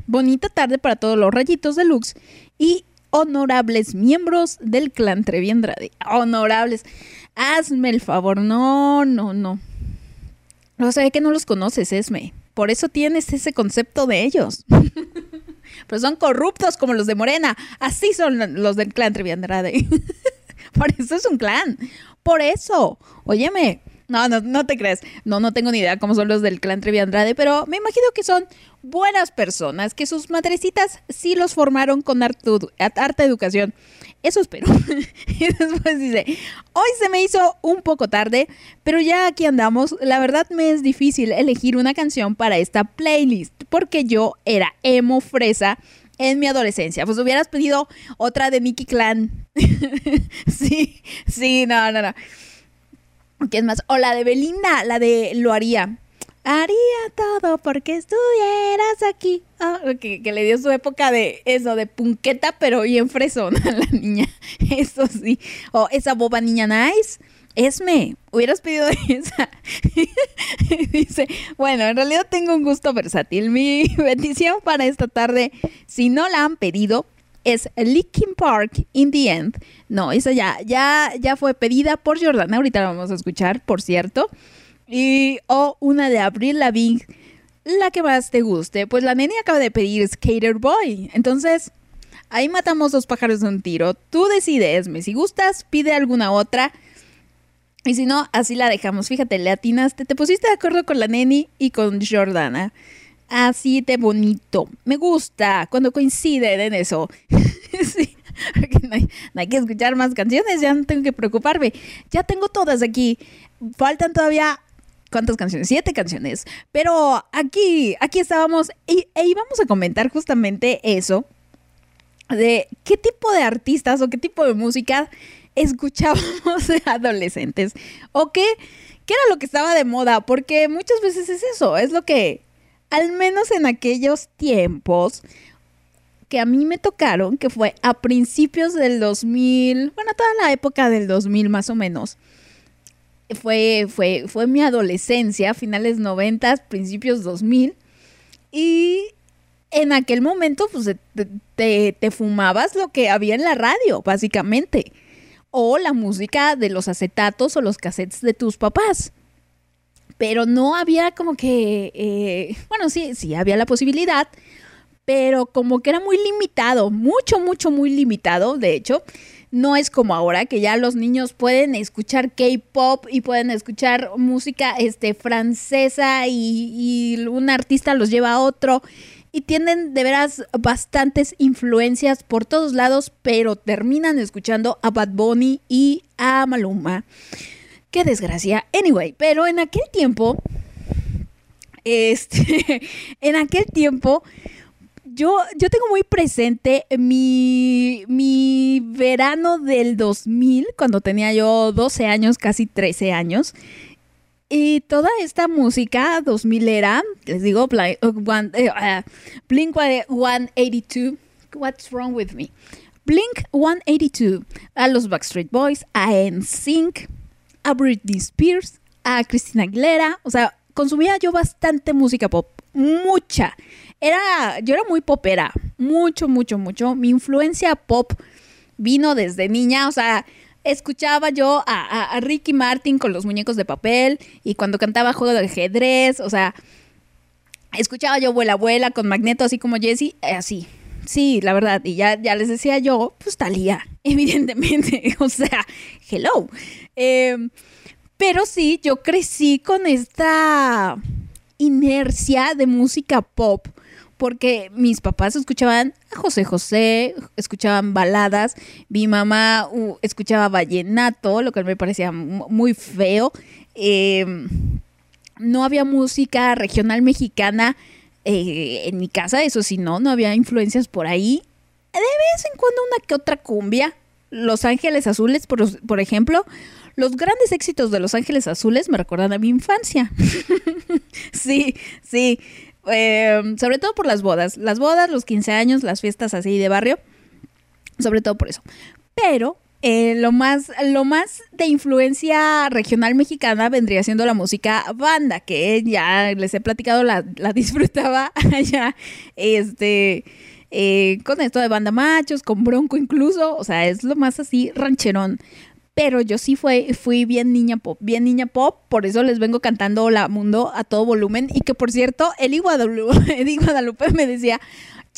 Bonita tarde para todos los rayitos deluxe y honorables miembros del clan Trevi Andrade. Honorables. Hazme el favor. No, no, no. No sé que no los conoces, Esme. Por eso tienes ese concepto de ellos. Pero son corruptos como los de Morena. Así son los del clan Trevi Andrade. Por eso es un clan. Por eso. Óyeme, no, no, no te crees. No, no tengo ni idea cómo son los del clan Trevi Andrade, pero me imagino que son buenas personas, que sus madrecitas sí los formaron con harta educación. Eso espero. y después dice, hoy se me hizo un poco tarde, pero ya aquí andamos. La verdad me es difícil elegir una canción para esta playlist, porque yo era emo fresa en mi adolescencia. Pues hubieras pedido otra de Nicky Clan. sí, sí, no, no, no. ¿Quién más? O la de Belinda, la de Lo haría. Haría todo porque estuvieras aquí. Ah, que, le dio su época de eso, de punqueta, pero bien fresona la niña. Eso sí. O esa boba niña nice. Esme, hubieras pedido esa. Dice, bueno, en realidad tengo un gusto versátil. Mi bendición para esta tarde, si no la han pedido, es Linkin Park in the End. No, esa ya, ya, ya fue pedida por Jordana. Ahorita la vamos a escuchar, por cierto. Y o una de Abril Lavigne, la que más te guste. Pues la nene acaba de pedir Skater Boy. Entonces, ahí matamos dos pájaros de un tiro. Tú decides, si gustas, pide alguna otra. Y si no, así la dejamos. Fíjate, le atinaste, te pusiste de acuerdo con la neni y con Jordana. Así de bonito. Me gusta cuando coinciden en eso. sí. No hay, que escuchar más canciones, ya no tengo que preocuparme. Ya tengo todas aquí. Faltan todavía. ¿Cuántas canciones? Siete canciones. Pero aquí, aquí estábamos y, e íbamos a comentar justamente eso. De qué tipo de artistas o qué tipo de música escuchábamos de adolescentes. ¿O qué, qué era lo que estaba de moda? Porque muchas veces es eso, es lo que, al menos en aquellos tiempos que a mí me tocaron, que fue a principios del 2000, bueno, toda la época del 2000 más o menos. Fue, fue, fue mi adolescencia, finales 90, principios 2000. Y en aquel momento, pues te, te, te fumabas lo que había en la radio, básicamente o la música de los acetatos o los cassettes de tus papás. Pero no había como que, eh, bueno, sí, sí había la posibilidad, pero como que era muy limitado, mucho, mucho, muy limitado, de hecho. No es como ahora que ya los niños pueden escuchar K-pop y pueden escuchar música este, francesa y, y un artista los lleva a otro y tienen de veras bastantes influencias por todos lados, pero terminan escuchando a Bad Bunny y a Maluma. Qué desgracia. Anyway, pero en aquel tiempo, este, en aquel tiempo, yo, yo tengo muy presente mi, mi verano del 2000, cuando tenía yo 12 años, casi 13 años. Y toda esta música 2000 era, les digo, Blink, uh, uh, Blink 182, What's Wrong With Me? Blink 182, a los Backstreet Boys, a NSYNC, a Britney Spears, a Christina Aguilera, o sea, consumía yo bastante música pop, mucha. Era, yo era muy popera, mucho, mucho, mucho. Mi influencia pop vino desde niña, o sea, escuchaba yo a, Ricky Martin con los muñecos de papel y cuando cantaba juego de ajedrez, o sea, escuchaba yo Vuela Abuela con Magneto así como Jesse, así. Sí, la verdad, y ya, ya les decía yo, pues Talía, evidentemente, o sea, hello. Em, pero sí, yo crecí con esta inercia de música pop porque mis papás escuchaban a José José, escuchaban baladas, mi mamá uh, escuchaba vallenato, lo que me parecía muy feo. Em, no había música regional mexicana eh, en mi casa, eso sí, no, no había influencias por ahí. De vez en cuando una que otra cumbia. Los Ángeles Azules, por, por ejemplo, los grandes éxitos de Los Ángeles Azules me recuerdan a mi infancia. sí, sí. Em, sobre todo por las bodas. Las bodas, los 15 años, las fiestas así de barrio. Sobre todo por eso. Pero eh, lo, más, lo más de influencia regional mexicana vendría siendo la música banda, que ya les he platicado, la, disfrutaba allá. Este. Eh, con esto de banda machos, con bronco incluso, o sea, es lo más así rancherón pero yo sí fue, fui bien niña pop, bien niña pop, por eso les vengo cantando Hola Mundo a todo volumen y que por cierto, Eli Guadalupe, Guadalupe me decía,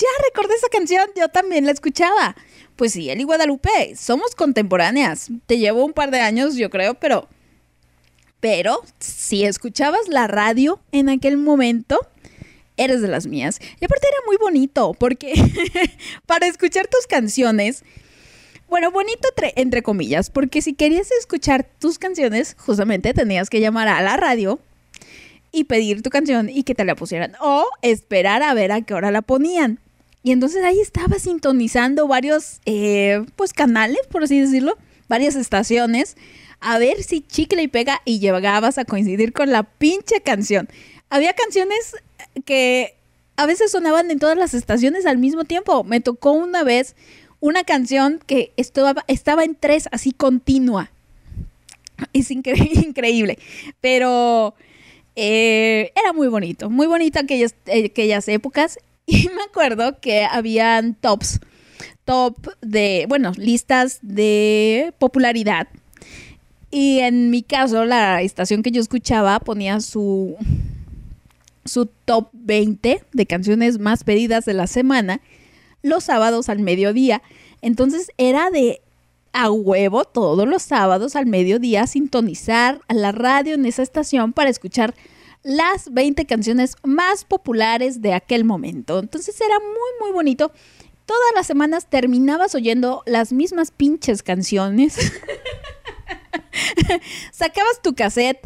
ya recordé esa canción, yo también la escuchaba. Pues sí, Eli Guadalupe, somos contemporáneas, te llevo un par de años yo creo, pero, pero si escuchabas la radio en aquel momento, eres de las mías. Y aparte era muy bonito, porque para escuchar tus canciones, bueno, bonito entre, comillas, porque si querías escuchar tus canciones, justamente tenías que llamar a la radio y pedir tu canción y que te la pusieran o esperar a ver a qué hora la ponían. Y entonces ahí estaba sintonizando varios, eh, pues canales, por así decirlo, varias estaciones, a ver si chicle y pega y llegabas a coincidir con la pinche canción. había canciones que a veces sonaban en todas las estaciones al mismo tiempo. Me tocó una vez una canción que estaba, estaba en tres así continua. Es increíble. Pero eh, era muy bonito, muy bonito aquellas, aquellas épocas. Y me acuerdo que habían tops, top de, bueno, listas de popularidad. Y en mi caso, la estación que yo escuchaba ponía su, su top 20 de canciones más pedidas de la semana los sábados al mediodía. Entonces era de a huevo todos los sábados al mediodía sintonizar a la radio en esa estación para escuchar las 20 canciones más populares de aquel momento. Entonces era muy, muy bonito. Todas las semanas terminabas oyendo las mismas pinches canciones. Sacabas tu cassette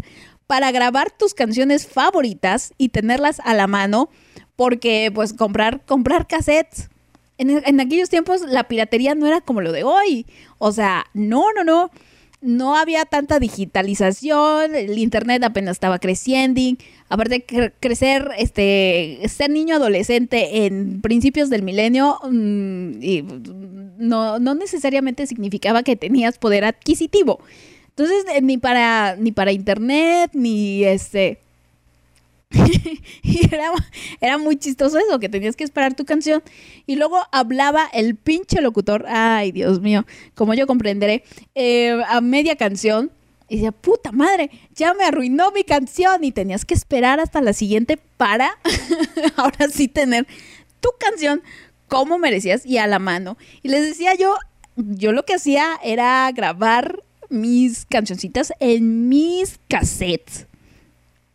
para grabar tus canciones favoritas y tenerlas a la mano, porque pues comprar, comprar cassettes en, aquellos tiempos la piratería no era como lo de hoy. O sea, no, no, no. No había tanta digitalización, el internet apenas estaba creciendo. Aparte de crecer, este, ser niño adolescente en principios del milenio mm, y no, no necesariamente significaba que tenías poder adquisitivo. Entonces, ni para, ni para internet, ni este, y era, muy chistoso eso, que tenías que esperar tu canción. Y luego hablaba el pinche locutor, ay Dios mío, como yo comprenderé, eh, a media canción. Y decía, puta madre, ya me arruinó mi canción y tenías que esperar hasta la siguiente para ahora sí tener tu canción como merecías y a la mano. Y les decía yo, yo lo que hacía era grabar mis cancioncitas en mis cassettes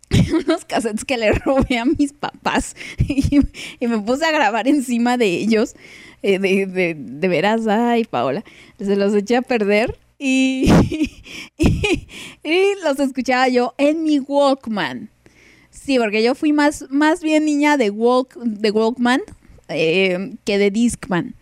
unos cassettes que le robé a mis papás y, me puse a grabar encima de ellos. Eh, de, de, veras, ay, Paola, se los eché a perder y, y, los escuchaba yo en mi Walkman. Sí, porque yo fui más, más bien niña de, walk, de Walkman eh, que de Discman.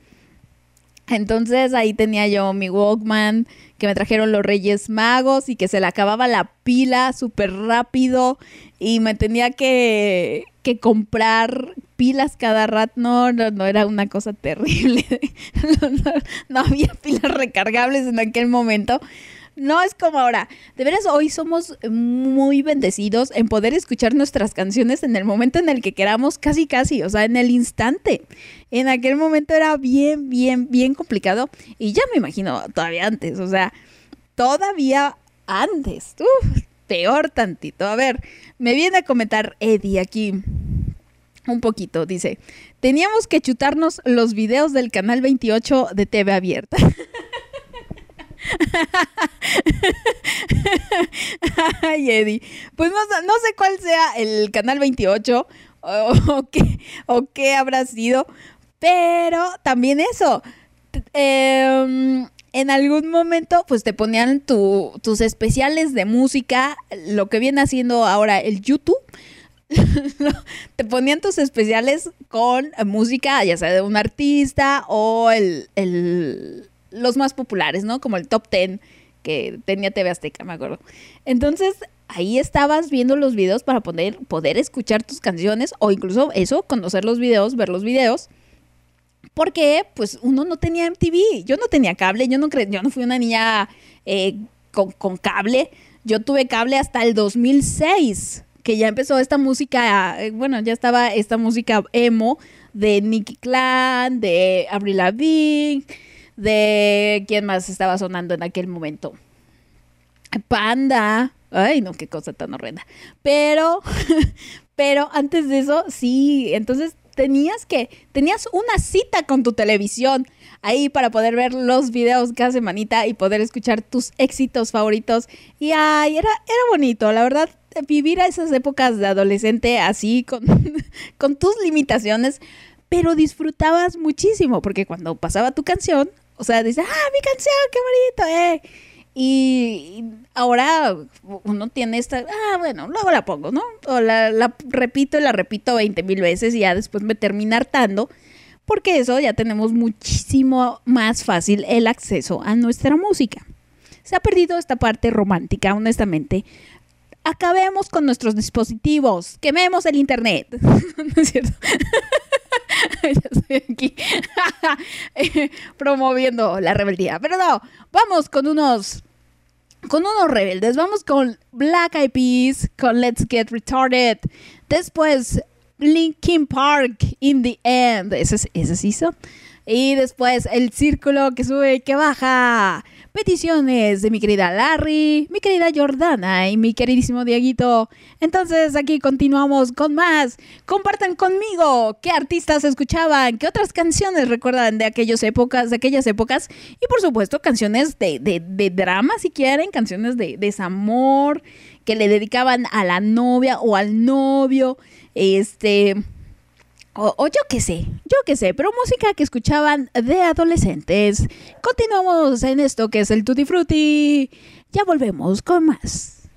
Entonces ahí tenía yo mi Walkman, que me trajeron los Reyes Magos y que se le acababa la pila súper rápido y me tenía que, que, comprar pilas cada rato. No, no, no, era una cosa terrible. no había pilas recargables en aquel momento. No es como ahora. De veras, hoy somos muy bendecidos en poder escuchar nuestras canciones en el momento en el que queramos, casi, casi, o sea, en el instante. En aquel momento era bien, bien, bien complicado. Y ya me imagino todavía antes, o sea, todavía antes. Uf, peor tantito. A ver, me viene a comentar Eddie aquí un poquito. Dice, teníamos que chutarnos los videos del canal 28 de TV Abierta. Ay, Eddie. Pues no, sé cuál sea el canal 28 o, qué, habrá sido, pero también eso. Em, en algún momento, pues te ponían tus especiales de música, lo que viene haciendo ahora el YouTube. te ponían tus especiales con música, ya sea de un artista o el los más populares, ¿no? Como el top 10 que tenía TV Azteca, me acuerdo. Entonces, ahí estabas viendo los videos para poder, poder escuchar tus canciones o incluso eso, conocer los videos, ver los videos. Porque, pues, uno no tenía MTV. Yo no tenía cable, yo no, cre yo no fui una niña eh, con, con cable. Yo tuve cable hasta el 2006 que ya empezó esta música, eh, bueno, ya estaba esta música emo de Nicky Clan, de Avril Lavigne, de quién más estaba sonando en aquel momento. Panda. Ay, no, qué cosa tan horrenda. Pero, pero antes de eso, sí, entonces tenías que, tenías una cita con tu televisión ahí para poder ver los videos cada semanita y poder escuchar tus éxitos favoritos. Y ay, era, era bonito, la verdad, vivir a esas épocas de adolescente así, con, con tus limitaciones, pero disfrutabas muchísimo, porque cuando pasaba tu canción, o sea, dice, ah, mi canción, qué bonito, eh. Y ahora uno tiene esta, ah, bueno, luego la pongo, ¿no? O la, repito y la repito 20 mil veces y ya después me termina hartando, porque eso ya tenemos muchísimo más fácil el acceso a nuestra música. Se ha perdido esta parte romántica, honestamente. acabemos con nuestros dispositivos, quememos el internet. ¿No es cierto? ya estoy aquí promoviendo la rebeldía. Pero no, vamos con unos con unos rebeldes. Vamos con Black Eyed Peas, con Let's Get Retarded. Después Linkin Park, In the End. Ese, ese hizo. Y después el círculo que sube y que baja. Peticiones de mi querida Larry, mi querida Jordana y mi queridísimo Dieguito. Entonces aquí continuamos con más. Compartan conmigo qué artistas escuchaban, qué otras canciones recuerdan de aquellas épocas, de aquellas épocas. Y por supuesto canciones de, de, drama si quieren, canciones de desamor que le dedicaban a la novia o al novio. Este o, yo qué sé, yo qué sé, pero música que escuchaban de adolescentes. Continuamos en esto que es el Tutti Frutti. Ya volvemos con más.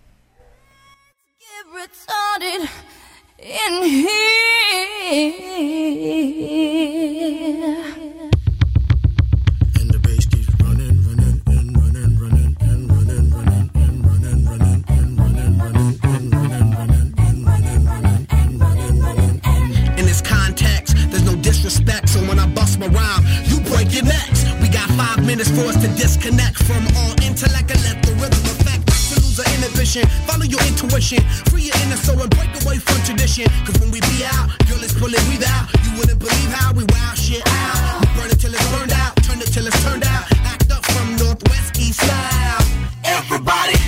Disrespect. So when I bust my rhyme, you break your necks. We got five minutes for us to disconnect from all intellect and let the rhythm affect. To lose our inhibition, follow your intuition, free your inner soul and break away from tradition. Cause when we be out, girl, it's pulling we out. You wouldn't believe how we wow shit out. We burn it till it's burned out, turn it till it's turned out. Act up from northwest, east side. Everybody,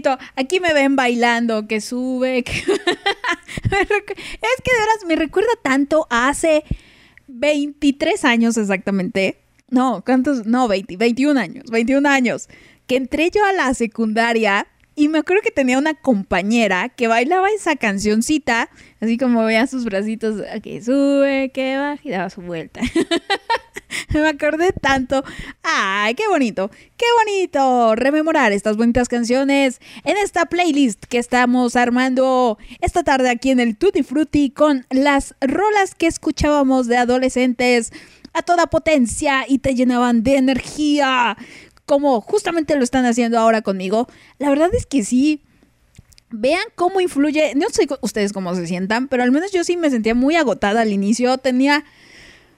bonito. Aquí me ven bailando, que sube. que- es que de veras me recuerda tanto a hace 23 años exactamente. No, ¿cuántos? No, 20, 21 años, 21 años. Que entré yo a la secundaria y me acuerdo que tenía una compañera que bailaba esa cancioncita, así como veía sus bracitos, que sube, que baja y daba su vuelta. Me acordé tanto. ¡Ay, qué bonito! ¡Qué bonito! Rememorar estas bonitas canciones en esta playlist que estamos armando esta tarde aquí en el Tutti Frutti con las rolas que escuchábamos de adolescentes a toda potencia y te llenaban de energía. Como justamente lo están haciendo ahora conmigo. La verdad es que sí. Vean cómo influye, no sé ustedes cómo se sientan, pero al menos yo sí me sentía muy agotada al inicio, tenía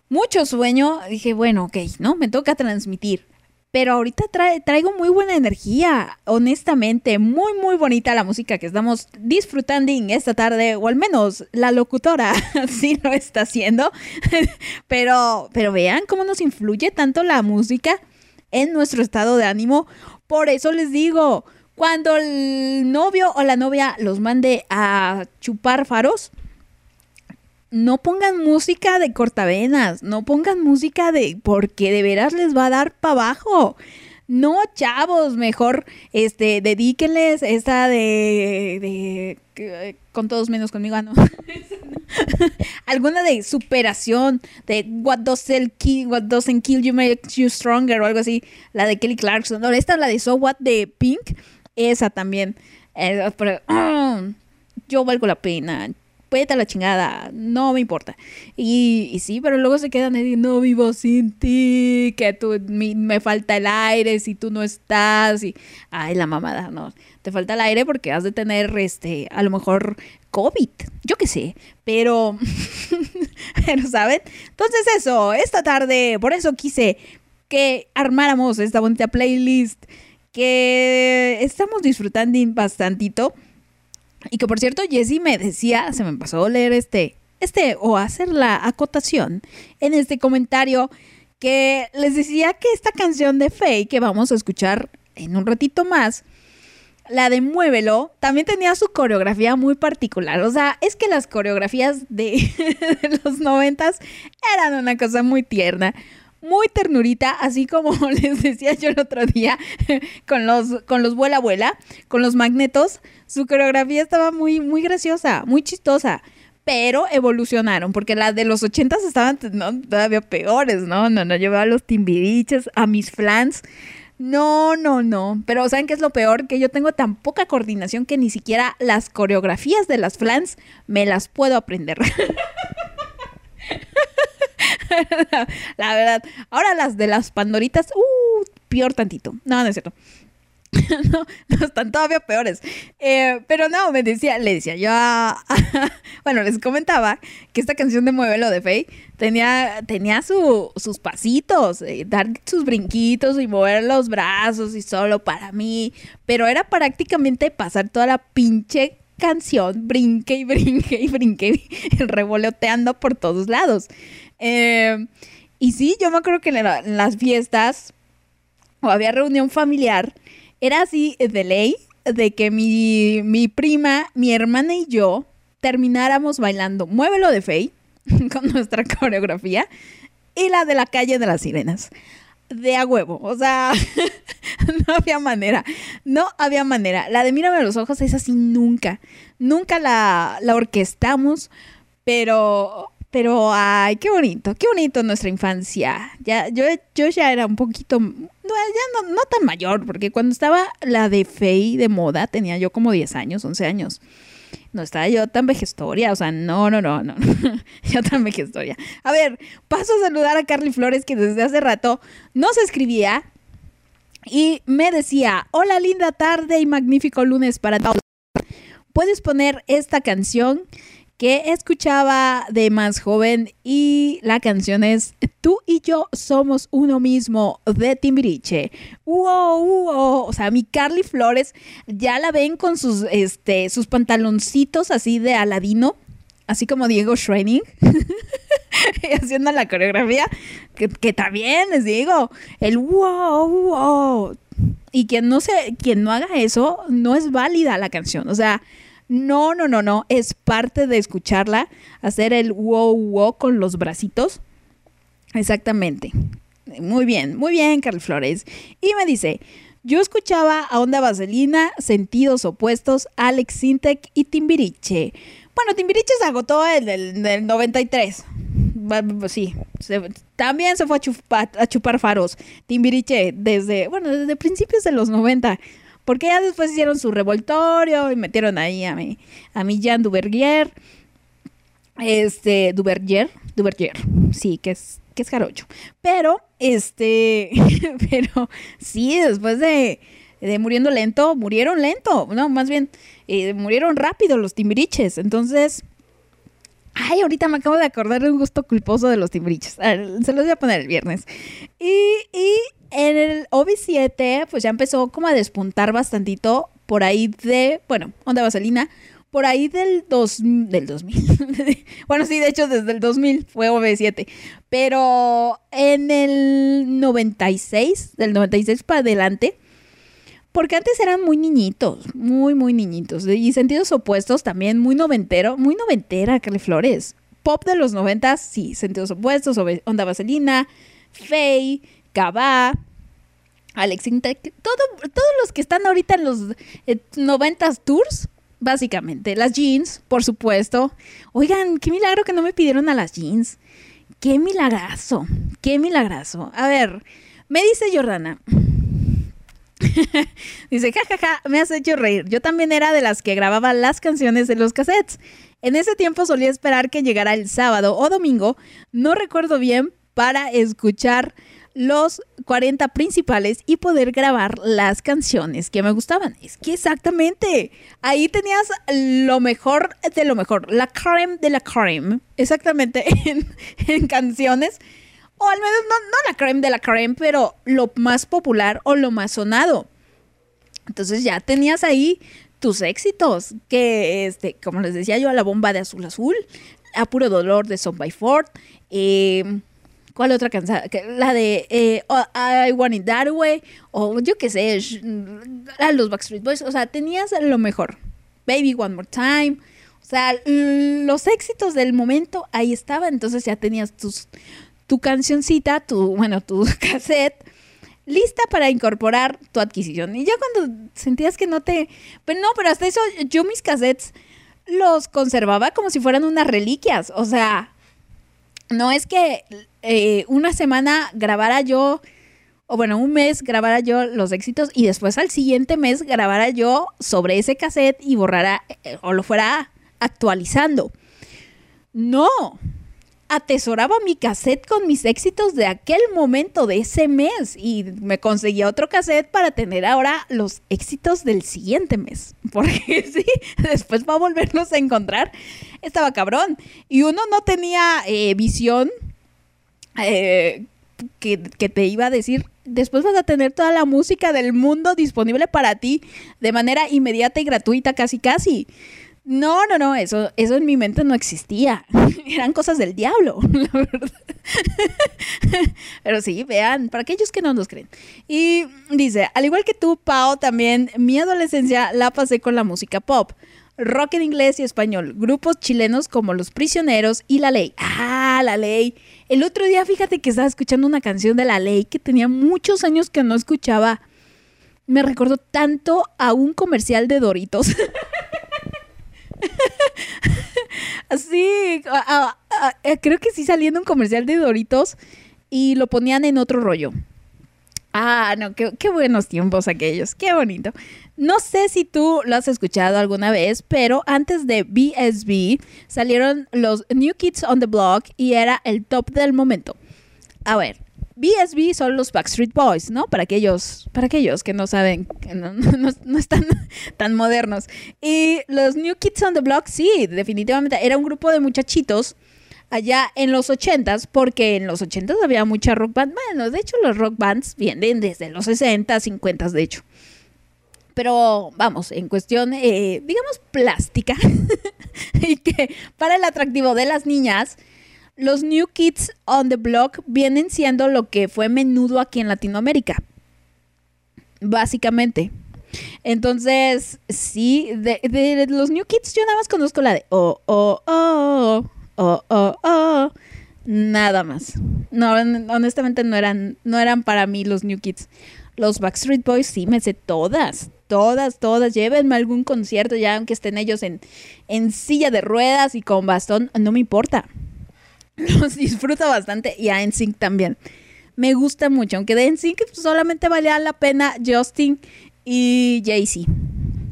mucho sueño, dije, bueno, ok, ¿no? Me toca transmitir. Pero ahorita traigo muy buena energía, honestamente, muy, muy bonita la música que estamos disfrutando esta tarde, o al menos la locutora sí lo está haciendo. pero, pero vean cómo nos influye tanto la música en nuestro estado de ánimo. Por eso les digo, cuando el novio o la novia los mande a chupar faros, no pongan música de cortavenas, no pongan música de porque de veras les va a dar para abajo. No, chavos, mejor este dedíquenles esta de, con todos menos conmigo, ah, no. Alguna de superación, de what doesn't kill, what doesn't kill you makes you stronger o algo así, la de Kelly Clarkson. No, esta la de So What de Pink, esa también. Eh, yo valgo la pena. Vete a la chingada, no me importa. Y, y sí, pero luego se quedan ahí, no vivo sin ti, que tú, mi- me falta el aire si tú no estás. Y, ay, la mamada, no. Te falta el aire porque has de tener, este, a lo mejor COVID, yo qué sé. Pero, pero, ¿saben? Entonces eso, esta tarde, por eso quise que armáramos esta bonita playlist que estamos disfrutando bastantito. Y que por cierto, Jessie me decía, se me pasó a leer este, este, o hacer la acotación en este comentario, que les decía que esta canción de Faye que vamos a escuchar en un ratito más, la de Muévelo, también tenía su coreografía muy particular. O sea, es que las coreografías de, de los noventas eran una cosa muy tierna. Muy ternurita, así como les decía yo el otro día con los, con los vuela vuela, con los magnetos, su coreografía estaba muy, muy graciosa, muy chistosa. Pero evolucionaron, porque las de los ochentas estaban no, todavía peores, ¿no? No, no, yo veo a los timbiriches, a mis flans. No, no, no. Pero ¿saben qué es lo peor? Que yo tengo tan poca coordinación que ni siquiera las coreografías de las flans me las puedo aprender. la, verdad. Ahora las de las pandoritas, uh, peor tantito. No, no es cierto. no, no están todavía peores. Eh, pero no, me decía, le decía yo a- bueno, les comentaba que esta canción de Muévelo de Faye tenía, tenía su- sus pasitos, eh, dar sus brinquitos y mover los brazos y solo para mí. Pero era prácticamente pasar toda la pinche canción, brinque y brinque y brinque, revoloteando por todos lados. Eh, y sí, yo me acuerdo que en, la- las fiestas o había reunión familiar, era así de ley de que mi, mi prima, mi hermana y yo termináramos bailando Muévelo de Faye con nuestra coreografía y la de la calle de las sirenas. De a huevo, o sea, no había manera, no había manera. La de Mírame a los ojos es así nunca, nunca la, la orquestamos, pero, pero, ay, qué bonito, qué bonito nuestra infancia. Ya, yo, yo ya era un poquito, no, ya no, no tan mayor, porque cuando estaba la de Faye de moda tenía yo como 10 años, 11 años. No estaba yo tan vejestoria, o sea, no, no, no, no, yo tan vejestoria. A ver, paso a saludar a Carly Flores que desde hace rato nos escribía y me decía, hola linda tarde y magnífico lunes para todos. Puedes poner esta canción que escuchaba de más joven y la canción es Tú y yo somos uno mismo de Timbiriche. Wow, wow. O sea, mi Carly Flores ya la ven con sus, este, sus pantaloncitos así de aladino, así como Diego Schreining, haciendo la coreografía, que, también les digo, el wow, wow. Y quien no se, quien no haga eso, no es válida la canción. O sea, no, no, no, no. Es parte de escucharla, hacer el wow wow con los bracitos. Exactamente. Muy bien, muy bien, Carl Flores. Y me dice, yo escuchaba a Onda Vaselina, Sentidos Opuestos, Alex Sintek y Timbiriche. Bueno, Timbiriche se agotó en el, del 93. Va- Sí, también se fue a a chupar faros. Timbiriche desde, bueno, desde principios de los 90. Porque ya después hicieron su revoltorio y metieron ahí a mi, a mi Jan Duvergier. Este, Duvergier, Duvergier, sí, que es, que es jarocho. Pero, este, pero sí, después de, de muriendo lento, murieron lento, no, más bien, eh, murieron rápido los timbiriches. Entonces, ay, ahorita me acabo de acordar de un gusto culposo de los timbiriches. Ah, Se los voy a poner el viernes. Y, y en el OV7, pues ya empezó como a despuntar bastantito por ahí de, bueno, onda vaselina, por ahí del, dos, del 2000. bueno, sí, de hecho desde el 2000 fue OV7. Pero en el 96, del 96 para adelante, porque antes eran muy niñitos, muy, muy niñitos. Y sentidos opuestos también, muy noventero, muy noventera, Carly Flores. Pop de los noventas, sí, sentidos opuestos, Onda Vaselina, Faye, Cabá, Alex Intec, todo, todos los que están ahorita en los eh, noventas tours, básicamente. Las jeans, por supuesto. Oigan, qué milagro que no me pidieron a las jeans. Qué milagrazo, qué milagrazo. A ver, me dice Jordana. Dice, jajaja, me has hecho reír. Yo también era de las que grababa las canciones de los cassettes. En ese tiempo solía esperar que llegara el sábado o domingo, no recuerdo bien, para escuchar los 40 principales y poder grabar las canciones que me gustaban. Es que exactamente, ahí tenías lo mejor de lo mejor, la creme de la creme, exactamente en, en canciones. O al menos no, no la creme de la creme, pero lo más popular o lo más sonado. Entonces ya tenías ahí tus éxitos, que este, como les decía yo, la bomba de azul azul, a puro dolor de Son by Ford, eh, ¿cuál otra canción? La de eh, I Want It That Way, o yo qué sé, a los Backstreet Boys, o sea, tenías lo mejor. Baby One More Time, o sea, los éxitos del momento ahí estaban, entonces ya tenías tus, tu cancioncita, tu, bueno, tu cassette lista para incorporar tu adquisición. Y ya cuando sentías que no te... Pero no, pero hasta eso yo mis cassettes los conservaba como si fueran unas reliquias. O sea, no es que eh, una semana grabara yo, o bueno, un mes grabara yo los éxitos y después al siguiente mes grabara yo sobre ese cassette y borrara eh, o lo fuera actualizando. No, atesoraba mi cassette con mis éxitos de aquel momento, de ese mes, y me conseguía otro cassette para tener ahora los éxitos del siguiente mes. Porque sí, después para volverlos a encontrar, estaba cabrón. Y uno no tenía eh, visión eh, que, que te iba a decir, después vas a tener toda la música del mundo disponible para ti de manera inmediata y gratuita, casi casi. No, no, no, eso, eso en mi mente no existía. Eran cosas del diablo, la verdad. Pero sí, vean, para aquellos que no nos creen. Y dice, al igual que tú, Pau, también mi adolescencia la pasé con la música pop. Rock en inglés y español. Grupos chilenos como Los Prisioneros y La Ley. Ah, La Ley. El otro día, fíjate que estaba escuchando una canción de La Ley que tenía muchos años que no escuchaba. Me recordó tanto a un comercial de Doritos. Sí, eh, creo que sí saliendo un comercial de Doritos y lo ponían en otro rollo. Ah, no, qué, qué buenos tiempos aquellos, qué bonito. No sé si tú lo has escuchado alguna vez, pero antes de BSB salieron los New Kids on the Block y era el top del momento. A ver, BSB son los Backstreet Boys, ¿no? Para aquellos, para aquellos que no saben, que no, no- no están tan modernos. Y los New Kids on the Block, sí, definitivamente, era un grupo de muchachitos allá en los 80s, porque en los 80s había mucha rock band. Bueno, de hecho los rock bands vienen desde los 60, 50, de hecho. Pero vamos, en cuestión, eh, digamos, plástica, y que para el atractivo de las niñas, los New Kids on the Block vienen siendo lo que fue menudo aquí en Latinoamérica. básicamente. Entonces, sí, de, los New Kids yo nada más conozco la de oh, oh, oh, oh, oh, oh, nada más. No, honestamente no eran, no eran para mí los New Kids. Los Backstreet Boys sí me sé todas, todas, todas. Llévenme a algún concierto ya, aunque estén ellos en, en silla de ruedas y con bastón, no me importa. Los disfruto bastante y a NSYNC también. Me gusta mucho, aunque de NSYNC solamente valía la pena Justin y Jay-Z.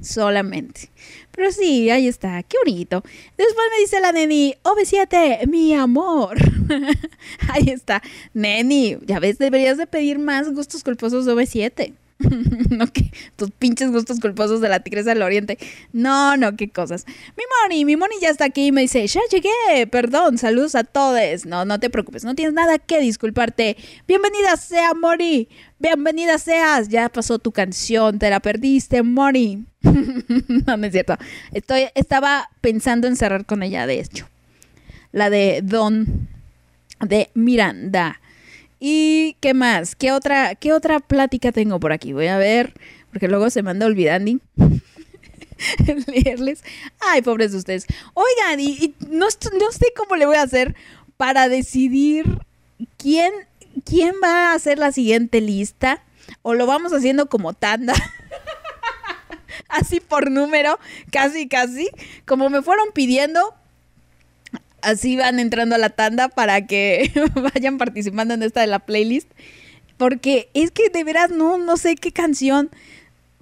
Solamente. Pero sí, ahí está, qué bonito. Después me dice la neni, OV7, mi amor. ahí está. Neni, ya ves, deberías de pedir más gustos culposos de OV7. no que tus pinches gustos culposos de la tigresa del oriente. No, no, qué cosas. Mi Moni, mi Moni ya está aquí y me dice, ya llegué, perdón, saludos a todos. No, no te preocupes, no tienes nada que disculparte. Bienvenida sea, Moni. Bienvenida seas. Ya pasó tu canción, te la perdiste, Moni. no, no es cierto. Estoy, estaba pensando en cerrar con ella, de hecho. La de Don de Miranda. ¿Y qué más? ¿Qué otra, qué otra plática tengo por aquí? Voy a ver, porque luego se me anda olvidando leerles. Ay, pobres de ustedes. Oigan, y, no, no, sé cómo le voy a hacer para decidir quién, quién va a hacer la siguiente lista. O lo vamos haciendo como tanda. Así por número, casi, casi. Como me fueron pidiendo, así van entrando a la tanda para que vayan participando en esta de la playlist. Porque es que de veras no, no sé qué canción.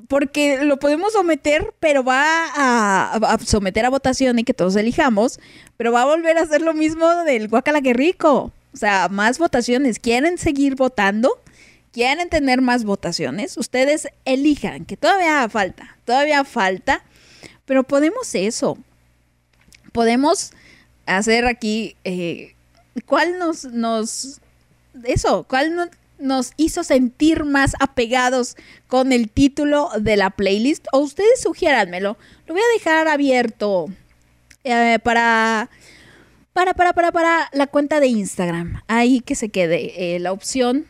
Porque lo podemos someter, pero va a, someter a votación y que todos elijamos. Pero va a volver a hacer lo mismo del Guacala que rico. O sea, más votaciones. ¿Quieren seguir votando? ¿Quieren tener más votaciones? Ustedes elijan, que todavía falta. Todavía falta. Pero podemos eso. Podemos hacer aquí, eh, ¿cuál nos, nos, eso, cuál nos hizo sentir más apegados con el título de la playlist? O ustedes sugiéranmelo, lo voy a dejar abierto eh, para, para, para, para, para la cuenta de Instagram, ahí que se quede eh, la opción.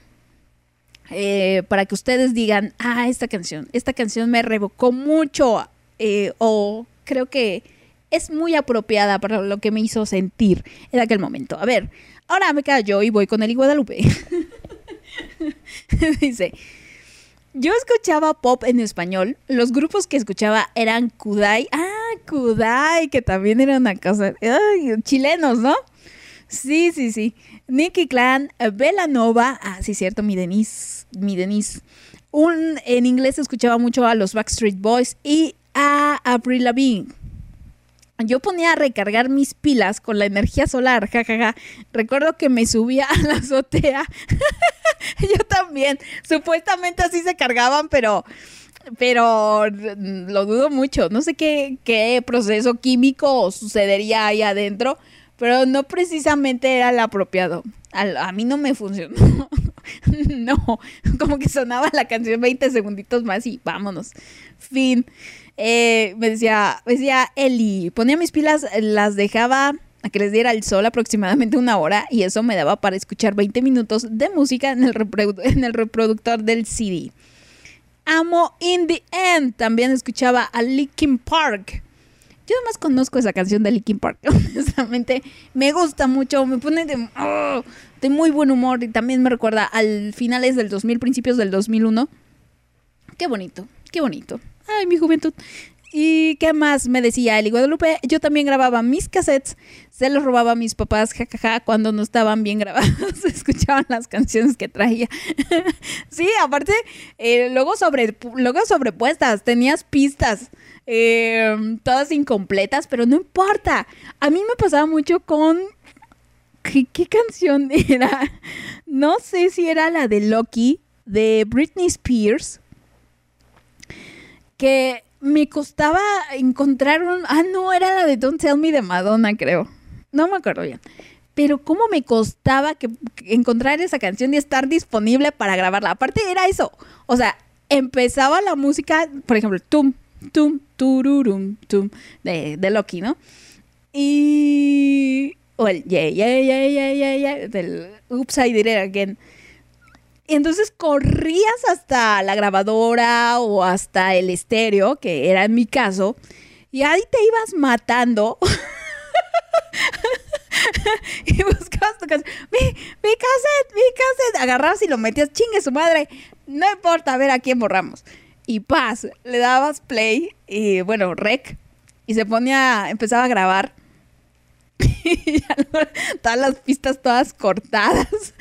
para que ustedes digan, ah, esta canción, esta canción me revocó mucho, o creo que es muy apropiada para lo que me hizo sentir en aquel momento. A ver, ahora me callo y voy con el Guadalupe. Dice, yo escuchaba pop en español. Los grupos que escuchaba eran Kudai. Ah, Kudai, que también era una cosa. chilenos, ¿no? Sí, sí, sí. Nicky Clan, Nova. Ah, sí, cierto, mi Denise. Mi Denise. Un, en inglés escuchaba mucho a los Backstreet Boys y a Avril Lavigne yo ponía a recargar mis pilas con la energía solar, jajaja. Recuerdo que me subía a la azotea. yo también. Supuestamente así se cargaban, pero pero lo dudo mucho. No sé qué, qué proceso químico sucedería ahí adentro, pero no precisamente era el apropiado. A, a mí no me funcionó. no, como que sonaba la canción 20 segunditos más y vámonos. Fin. Eh, me decía, me decía Eli, ponía mis pilas, las dejaba a que les diera el sol aproximadamente una hora y eso me daba para escuchar 20 minutos de música en el, reproductor del CD. Amo In the End, también escuchaba a Linkin Park. Yo además conozco esa canción de Linkin Park, honestamente me gusta mucho, me pone de, oh, de muy buen humor y también me recuerda al finales del 2000, principios del 2001. Qué bonito, qué bonito ay, mi juventud. ¿Y qué más me decía Eli Guadalupe? Yo también grababa mis cassettes, se los robaba a mis papás, jajaja, cuando no estaban bien grabados, escuchaban las canciones que traía. sí, aparte, eh, luego, sobre, luego sobrepuestas, tenías pistas, em, todas incompletas, pero no importa. A mí me pasaba mucho con... ¿Qué, ¿Qué canción era? No sé si era la de Loki, de Britney Spears que me costaba encontrar un... Ah, no, era la de Don't Tell Me de Madonna, creo. No me acuerdo bien. Pero cómo me costaba que, encontrar esa canción y estar disponible para grabarla. Aparte era eso. O sea, empezaba la música, por ejemplo, tum, tum, tururum, tum, de, de Loki, ¿no? Y... O el yeah, yeah, yeah, yeah, yeah, yeah, del Oops, I Did It Again. Y entonces corrías hasta la grabadora o hasta el estéreo, que era en mi caso, y ahí te ibas matando. y buscabas tu cassette. Mi, mi cassette, mi cassette. Agarrabas y lo metías, chingue su madre. No importa, a ver a quién borramos. Y paz, le dabas play y bueno, rec. Y se ponía, empezaba a grabar. Todas las pistas todas cortadas.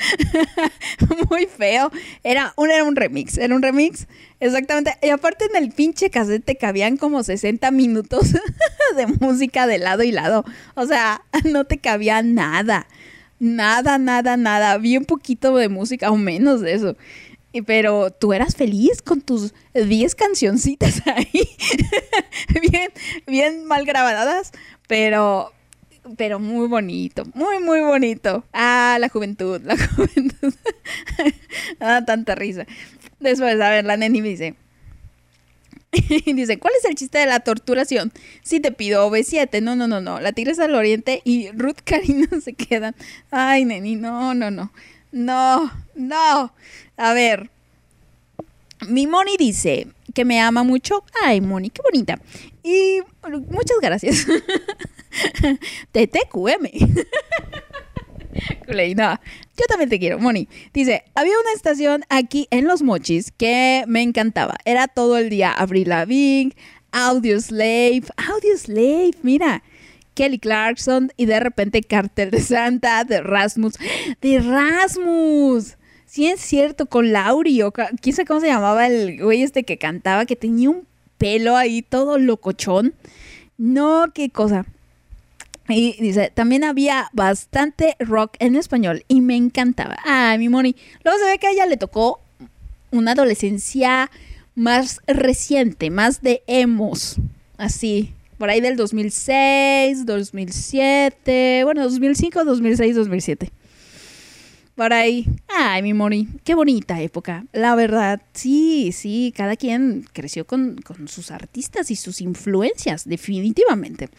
Muy feo. Era un, era un remix, era un remix. Exactamente. Y aparte en el pinche casete cabían como 60 minutos de música de lado y lado. O sea, no te cabía nada. Nada, nada, nada. Bien poquito de música o menos de eso. Pero tú eras feliz con tus 10 cancioncitas ahí. bien, bien mal grabadas. Pero, pero muy bonito, muy, muy bonito. Ah, la juventud, la juventud. da tanta risa. Después, a ver, la neni me dice. dice, ¿cuál es el chiste de la torturación? Si te pido OV7, no, no, no, no. La Tigresa del Oriente y Ruth Karina se quedan. Ay, neni, no, no, no. No, no. A ver. Mi Moni dice que me ama mucho. Ay, Moni, qué bonita. Y muchas gracias. TTQM. Culey, no. Yo también te quiero, Moni. Dice, había una estación aquí en Los Mochis que me encantaba. Era todo el día Avril Lavigne, Audio Slave, Audio Slave, mira. Kelly Clarkson y de repente Cartel de Santa, de Rasmus. ¡De Rasmus! Sí, es cierto, con Lauri, o ca- quién cómo se llamaba el güey este que cantaba, que tenía un pelo ahí todo locochón. No, qué cosa. Y dice, también había bastante rock en español y me encantaba. Ay, mi Moni. Luego se ve que a ella le tocó una adolescencia más reciente, más de emos. Así, por ahí del 2006, 2007, bueno, 2005, 2006, 2007. Por ahí. Ay, mi Moni, qué bonita época. La verdad, sí, sí, cada quien creció con, con sus artistas y sus influencias, definitivamente.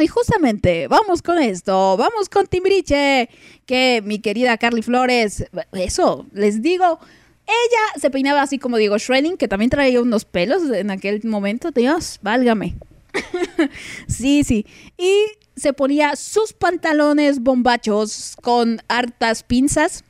Y justamente, vamos con esto, vamos con Timbiriche, que mi querida Carly Flores, eso, les digo, ella se peinaba así como Diego Schredding, que también traía unos pelos en aquel momento, Dios, válgame. sí, sí, y se ponía sus pantalones bombachos con hartas pinzas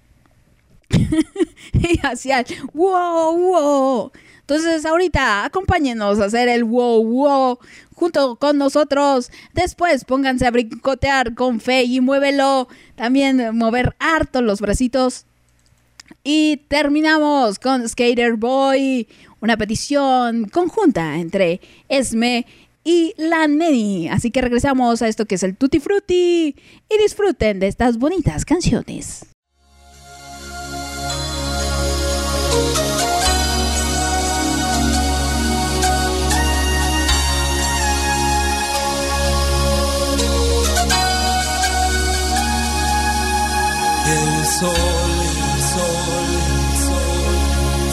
y hacía wow, wow. Entonces, ahorita acompáñenos a hacer el wow, wow junto con nosotros. Después pónganse a brincotear con fe y muévelo. También mover harto los bracitos. Y terminamos con Skater Boy, una petición conjunta entre Esme y la Neni. Así que regresamos a esto que es el Tutti Frutti y disfruten de estas bonitas canciones.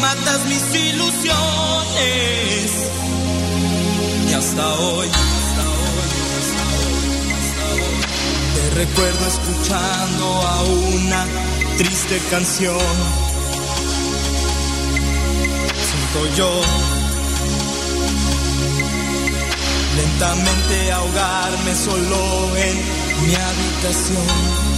matas mis ilusiones. Y hasta hoy, hasta hoy, hasta hoy, hasta hoy, te recuerdo escuchando a una triste canción. Siento yo lentamente ahogarme solo en mi habitación.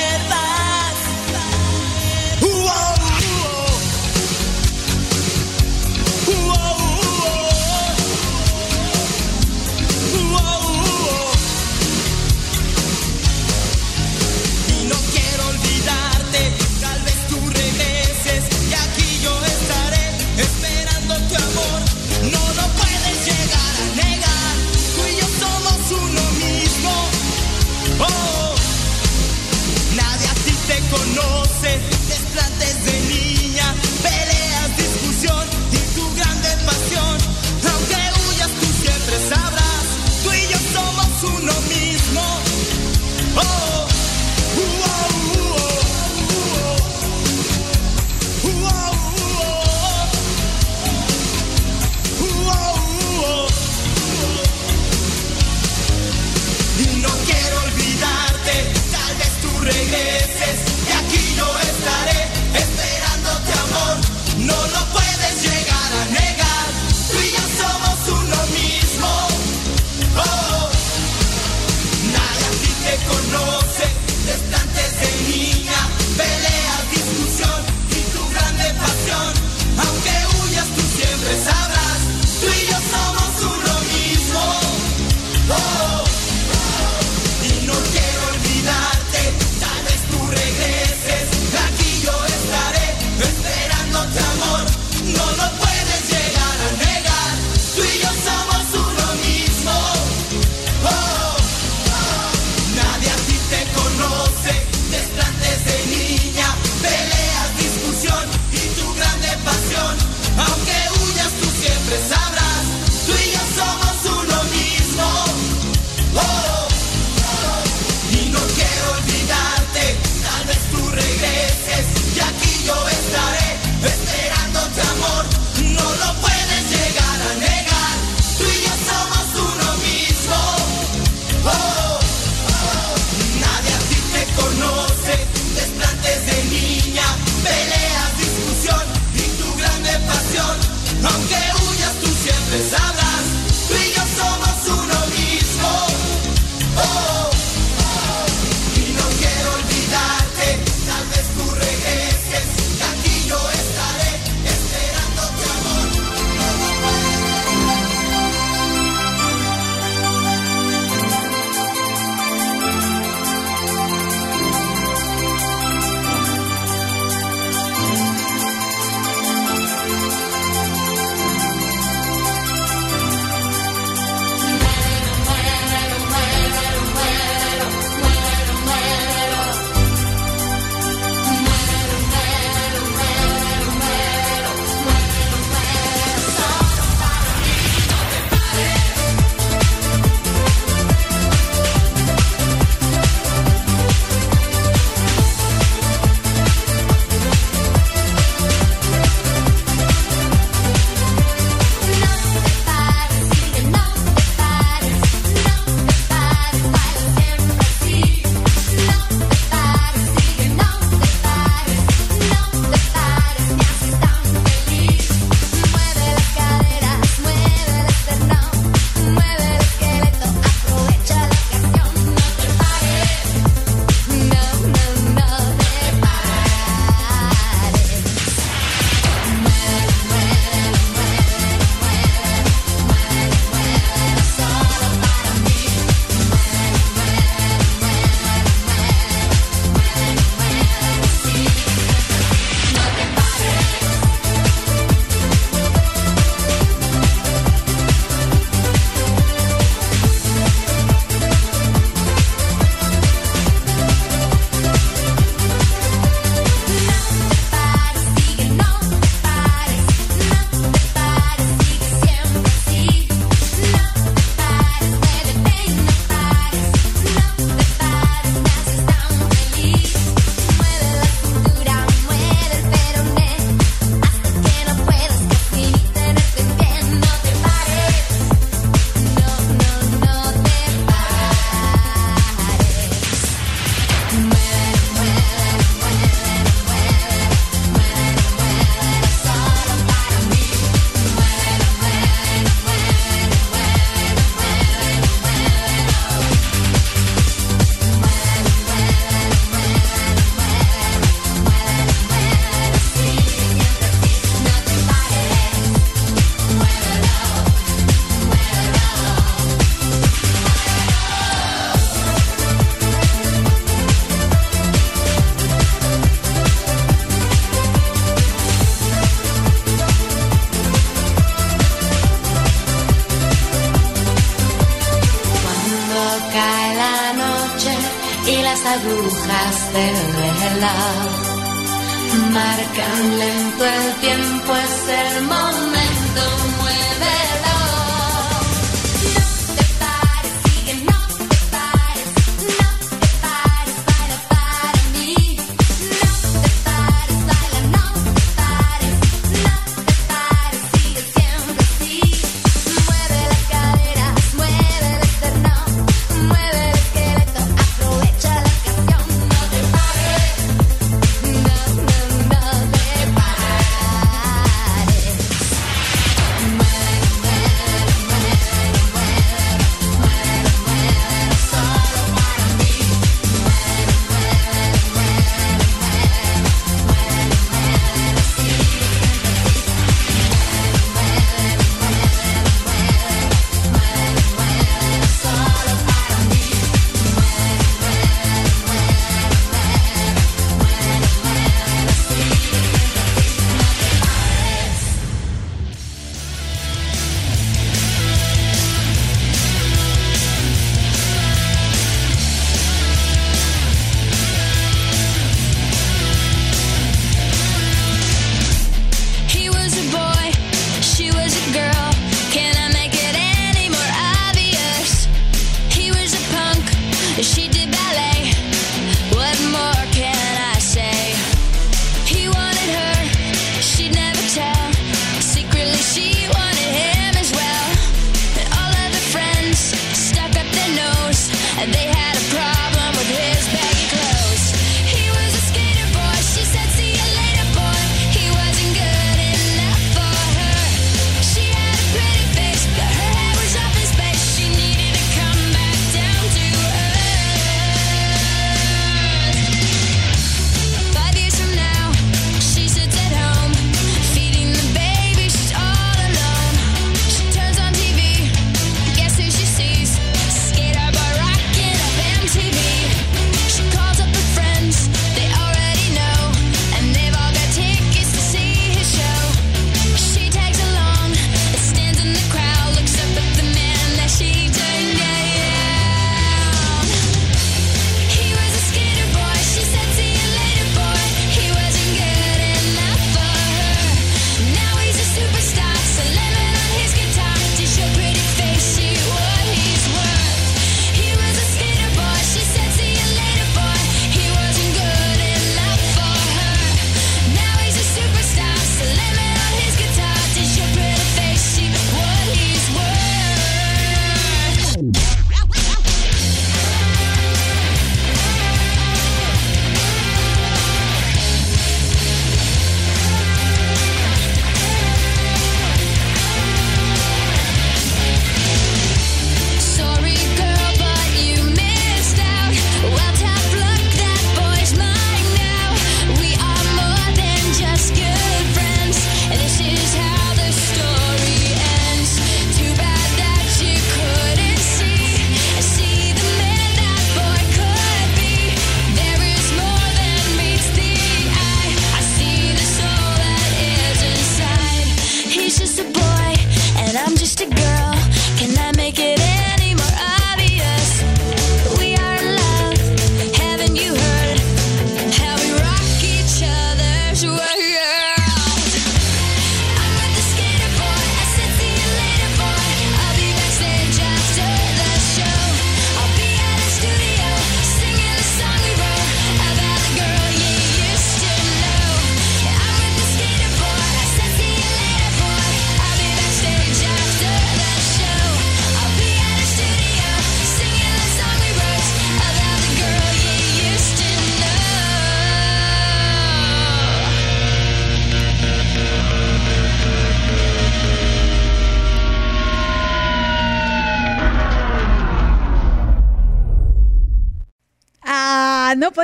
say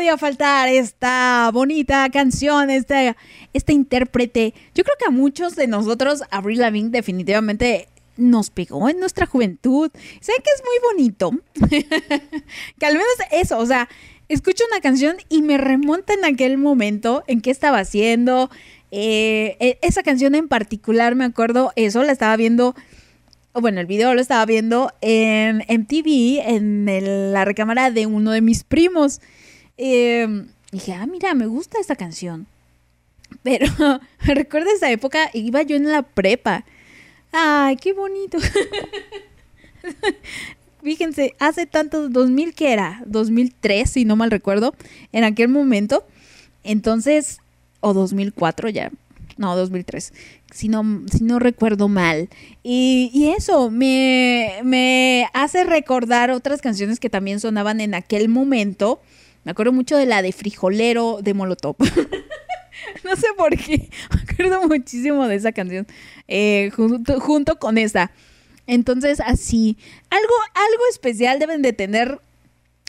podía faltar esta bonita canción, este, este intérprete. Yo creo que a muchos de nosotros, Avril Lavigne definitivamente nos pegó en nuestra juventud. Sé que es muy bonito. que al menos eso, o sea, escucho una canción y me remonta en aquel momento en qué estaba haciendo. Eh, e, esa canción en particular, me acuerdo, eso la estaba viendo bueno, el video lo estaba viendo en MTV, en la recámara de uno de mis primos. Em, dije, ah, mira, me gusta esta canción. Pero me recuerdo esa época, iba yo en la prepa. Ay, qué bonito. Fíjense, hace tanto, 2000 que era, 2003, si no mal recuerdo, en aquel momento. Entonces, o 2004 ya, no, 2003 si no, si no recuerdo mal. Y, eso me, hace recordar otras canciones que también sonaban en aquel momento. Me acuerdo mucho de la de Frijolero de Molotov. no sé por qué, me acuerdo muchísimo de esa canción eh, junto, junto, con esa. Entonces, así, algo, algo especial deben de tener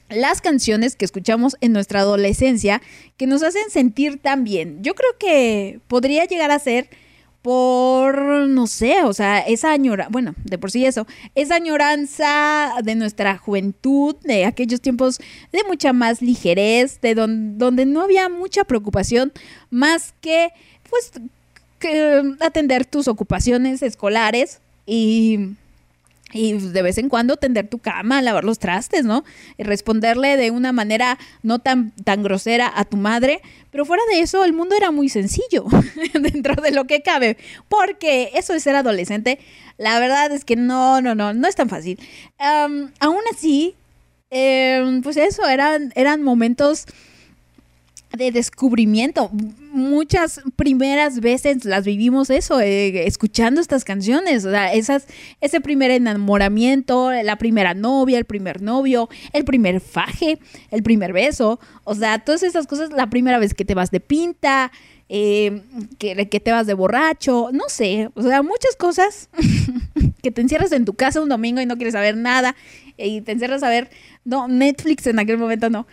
las canciones que escuchamos en nuestra adolescencia que nos hacen sentir tan bien. Yo creo que podría llegar a ser por, no sé, o sea, esa añoranza, bueno, de por sí eso, esa añoranza de nuestra juventud, de aquellos tiempos de mucha más ligerez, de donde no había mucha preocupación más que, pues, que atender tus ocupaciones escolares y y de vez en cuando tender tu cama, lavar los trastes, ¿no? Y responderle de una manera no tan, tan grosera a tu madre. Pero fuera de eso, el mundo era muy sencillo dentro de lo que cabe. Porque eso de ser adolescente, la verdad es que no, no, no, no es tan fácil. aún así, em, pues eso, eran, eran momentos de descubrimiento. Muchas primeras veces las vivimos eso, eh, escuchando estas canciones, o sea, esas, ese primer enamoramiento, la primera novia, el primer novio, el primer faje, el primer beso, o sea, todas esas cosas, la primera vez que te vas de pinta, eh, que, que te vas de borracho, no sé, o sea, muchas cosas que te encierras en tu casa un domingo y no quieres saber nada y te encierras a ver, no, Netflix en aquel momento no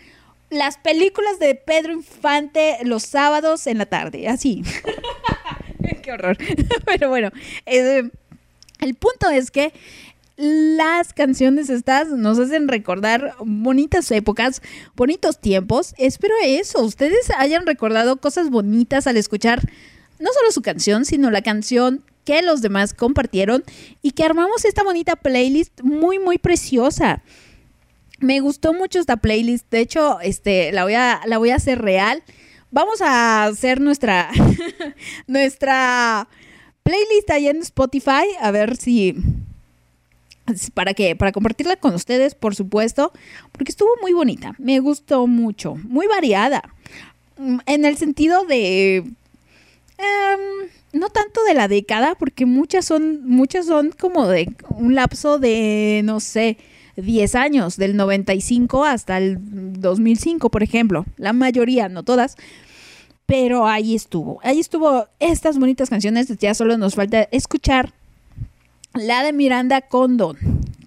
las películas de Pedro Infante los sábados en la tarde, así. Qué horror. Pero bueno, eh, el punto es que las canciones estas nos hacen recordar bonitas épocas, bonitos tiempos. Espero eso, ustedes hayan recordado cosas bonitas al escuchar no solo su canción, sino la canción que los demás compartieron y que armamos esta bonita playlist muy, muy preciosa. Me gustó mucho esta playlist. De hecho, este, la voy a, la voy a hacer real. Vamos a hacer nuestra, nuestra playlist ahí en Spotify. A ver si. ¿Para qué? Para compartirla con ustedes, por supuesto. Porque estuvo muy bonita. Me gustó mucho. Muy variada. Mm, en el sentido de. Em, no tanto de la década, porque muchas son, muchas son como de un lapso de, no sé, 10 años, del 95 hasta el 2005, por ejemplo. La mayoría, no todas. Pero ahí estuvo. Ahí estuvo estas bonitas canciones. Ya solo nos falta escuchar la de Miranda Condon,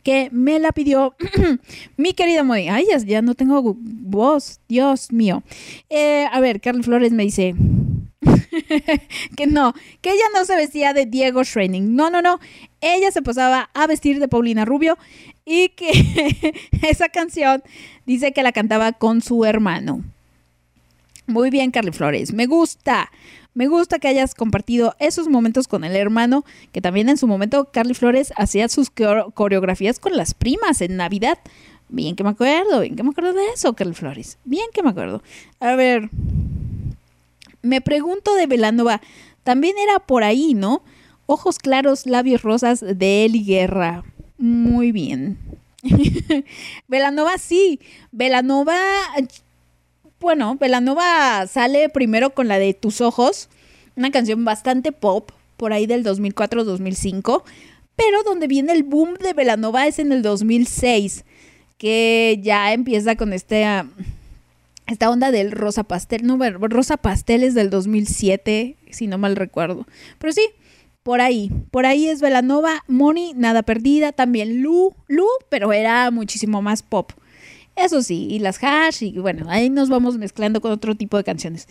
que me la pidió mi querida Moni. Ay, ya, no tengo voz, Dios mío. Eh, a ver, Carlos Flores me dice que no, que ella no se vestía de Diego Schreining. No, no, no. Ella se pasaba a vestir de Paulina Rubio y que esa canción dice que la cantaba con su hermano. Muy bien, Carly Flores, me gusta. Me gusta que hayas compartido esos momentos con el hermano, que también en su momento Carly Flores hacía sus coreografías con las primas en Navidad. Bien que me acuerdo, bien que me acuerdo de eso, Carly Flores. Bien que me acuerdo. A ver, me pregunto de Velanova, también era por ahí, ¿no? Ojos claros, labios rosas de Eli Guerra. Muy bien. Velanova sí. Velanova. Bueno, Velanova sale primero con la de Tus Ojos, una canción bastante pop, por ahí del 2004-2005, pero donde viene el boom de Velanova es en el 2006, que ya empieza con este, esta onda del rosa pastel, no, rosa pastel es del 2007, si no mal recuerdo, pero sí, por ahí, por ahí es Velanova, Moni, Nada Perdida, también Lu, Lu, pero era muchísimo más pop. Eso sí, y las hash, y bueno, ahí nos vamos mezclando con otro tipo de canciones.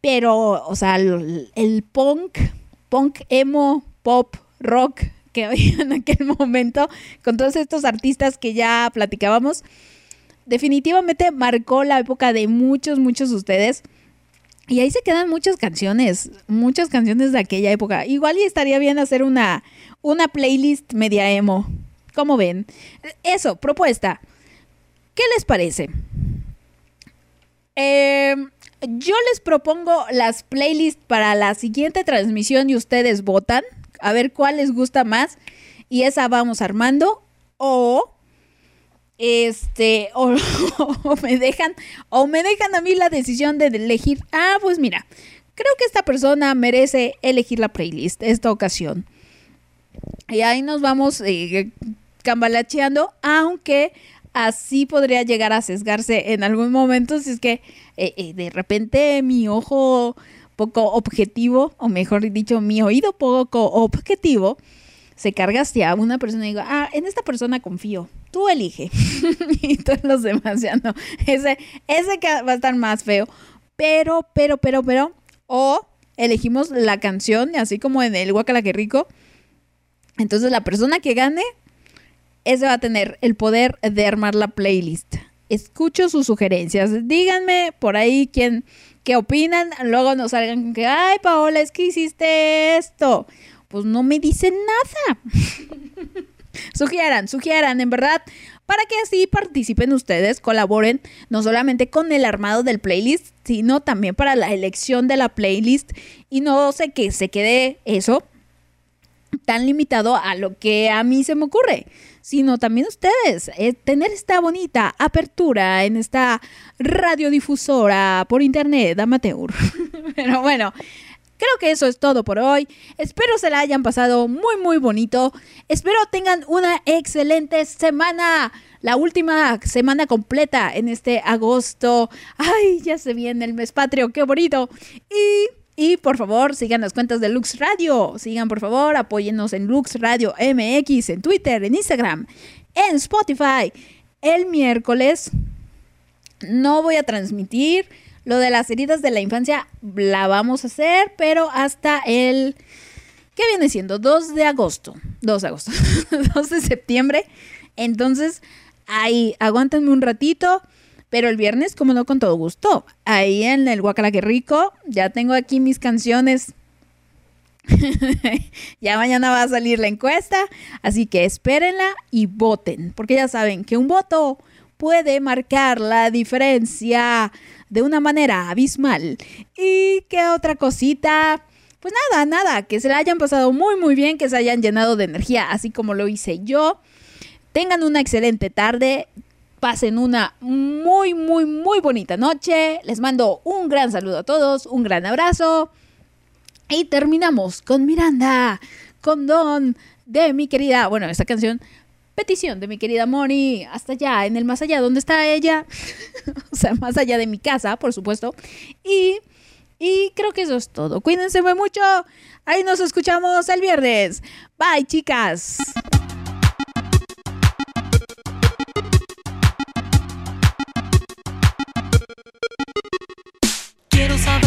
Pero, o sea, el, el punk, punk, emo, pop, rock que había en aquel momento, con todos estos artistas que ya platicábamos, definitivamente marcó la época de muchos, muchos de ustedes. Y ahí se quedan muchas canciones, muchas canciones de aquella época. Igual y estaría bien hacer una, una playlist media emo. ¿Cómo ven? Eso, propuesta. ¿Qué les parece? Em, yo les propongo las playlists para la siguiente transmisión y ustedes votan. A ver cuál les gusta más. Y esa vamos armando. O este, o, me dejan, o me dejan a mí la decisión de elegir, ah, pues mira, creo que esta persona merece elegir la playlist esta ocasión. Y ahí nos vamos eh, cambalacheando, aunque así podría llegar a sesgarse en algún momento si es que eh, eh, de repente mi ojo poco objetivo, o mejor dicho, mi oído poco objetivo, se carga hacia una persona y digo, ah, en esta persona confío tú elige. y todos los demás ya no. Ese, ese va a estar más feo. Pero, pero, pero, pero. O elegimos la canción, así como en el Guacala que rico. Entonces la persona que gane, ese va a tener el poder de armar la playlist. Escucho sus sugerencias. Díganme por ahí quién, qué opinan. Luego nos salgan con que, ay, Paola, es que hiciste esto. Pues no me dicen nada. Sugieran, sugieran, en verdad, para que así participen ustedes, colaboren no solamente con el armado del playlist, sino también para la elección de la playlist y no sé que se quede eso tan limitado a lo que a mí se me ocurre, sino también ustedes, eh, tener esta bonita apertura en esta radiodifusora por internet amateur. Pero bueno, Creo que eso es todo por hoy. Espero se la hayan pasado muy muy bonito. Espero tengan una excelente semana. La última semana completa en este agosto. Ay, ya se viene el mes patrio, qué bonito. Y y por favor, sigan las cuentas de Lux Radio. Sigan, por favor, apóyennos en Lux Radio MX, en Twitter, en Instagram, en Spotify. El miércoles no voy a transmitir lo de las heridas de la infancia la vamos a hacer, pero hasta el... ¿Qué viene siendo? 2 de agosto. 2 de agosto. 2 de septiembre. Entonces, ahí, aguántenme un ratito. Pero el viernes, como no, con todo gusto. Ahí en el Guacala que rico, ya tengo aquí mis canciones. ya mañana va a salir la encuesta. Así que espérenla y voten. Porque ya saben que un voto puede marcar la diferencia de una manera abismal. ¿Y qué otra cosita? Pues nada, nada, que se la hayan pasado muy muy bien, que se hayan llenado de energía, así como lo hice yo. Tengan una excelente tarde, pasen una muy muy muy bonita noche. Les mando un gran saludo a todos, un gran abrazo. Y terminamos con Miranda, con Don de mi querida, bueno, esta canción petición de mi querida Moni, hasta allá, en el más allá, ¿dónde está ella? o sea, más allá de mi casa, por supuesto. Y, y creo que eso es todo. Cuídense muy mucho. Ahí nos escuchamos el viernes. Bye, chicas.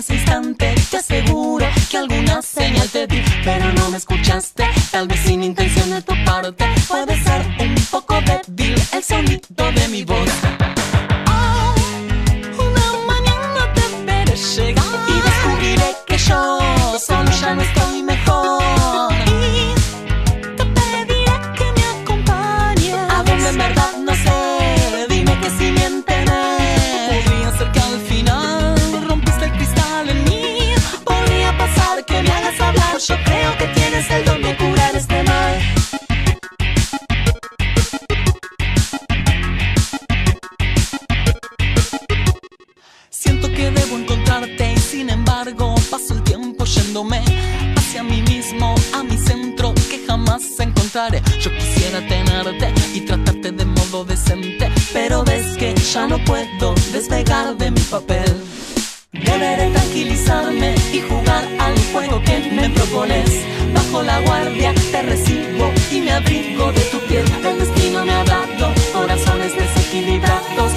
ese instante te aseguro que alguna señal te di, pero no me escuchaste, tal vez sin intención de tu parte, puede ser un poco débil el sonido de mi voz. Oh, una mañana te veré llegar y descubriré que yo solo ya no estoy Yo creo que tienes el don de curar este mal. Siento que debo encontrarte y sin embargo paso el tiempo yéndome hacia mí mismo, a mi centro que jamás encontraré. Yo quisiera tenerte y tratarte de modo decente, pero ves que ya no puedo despegar de mi papel. Deberé tranquilizarme y jugar al juego que me propones. Bajo la guardia te recibo y me abrigo de tu piel. El destino me ha dado corazones desequilibrados.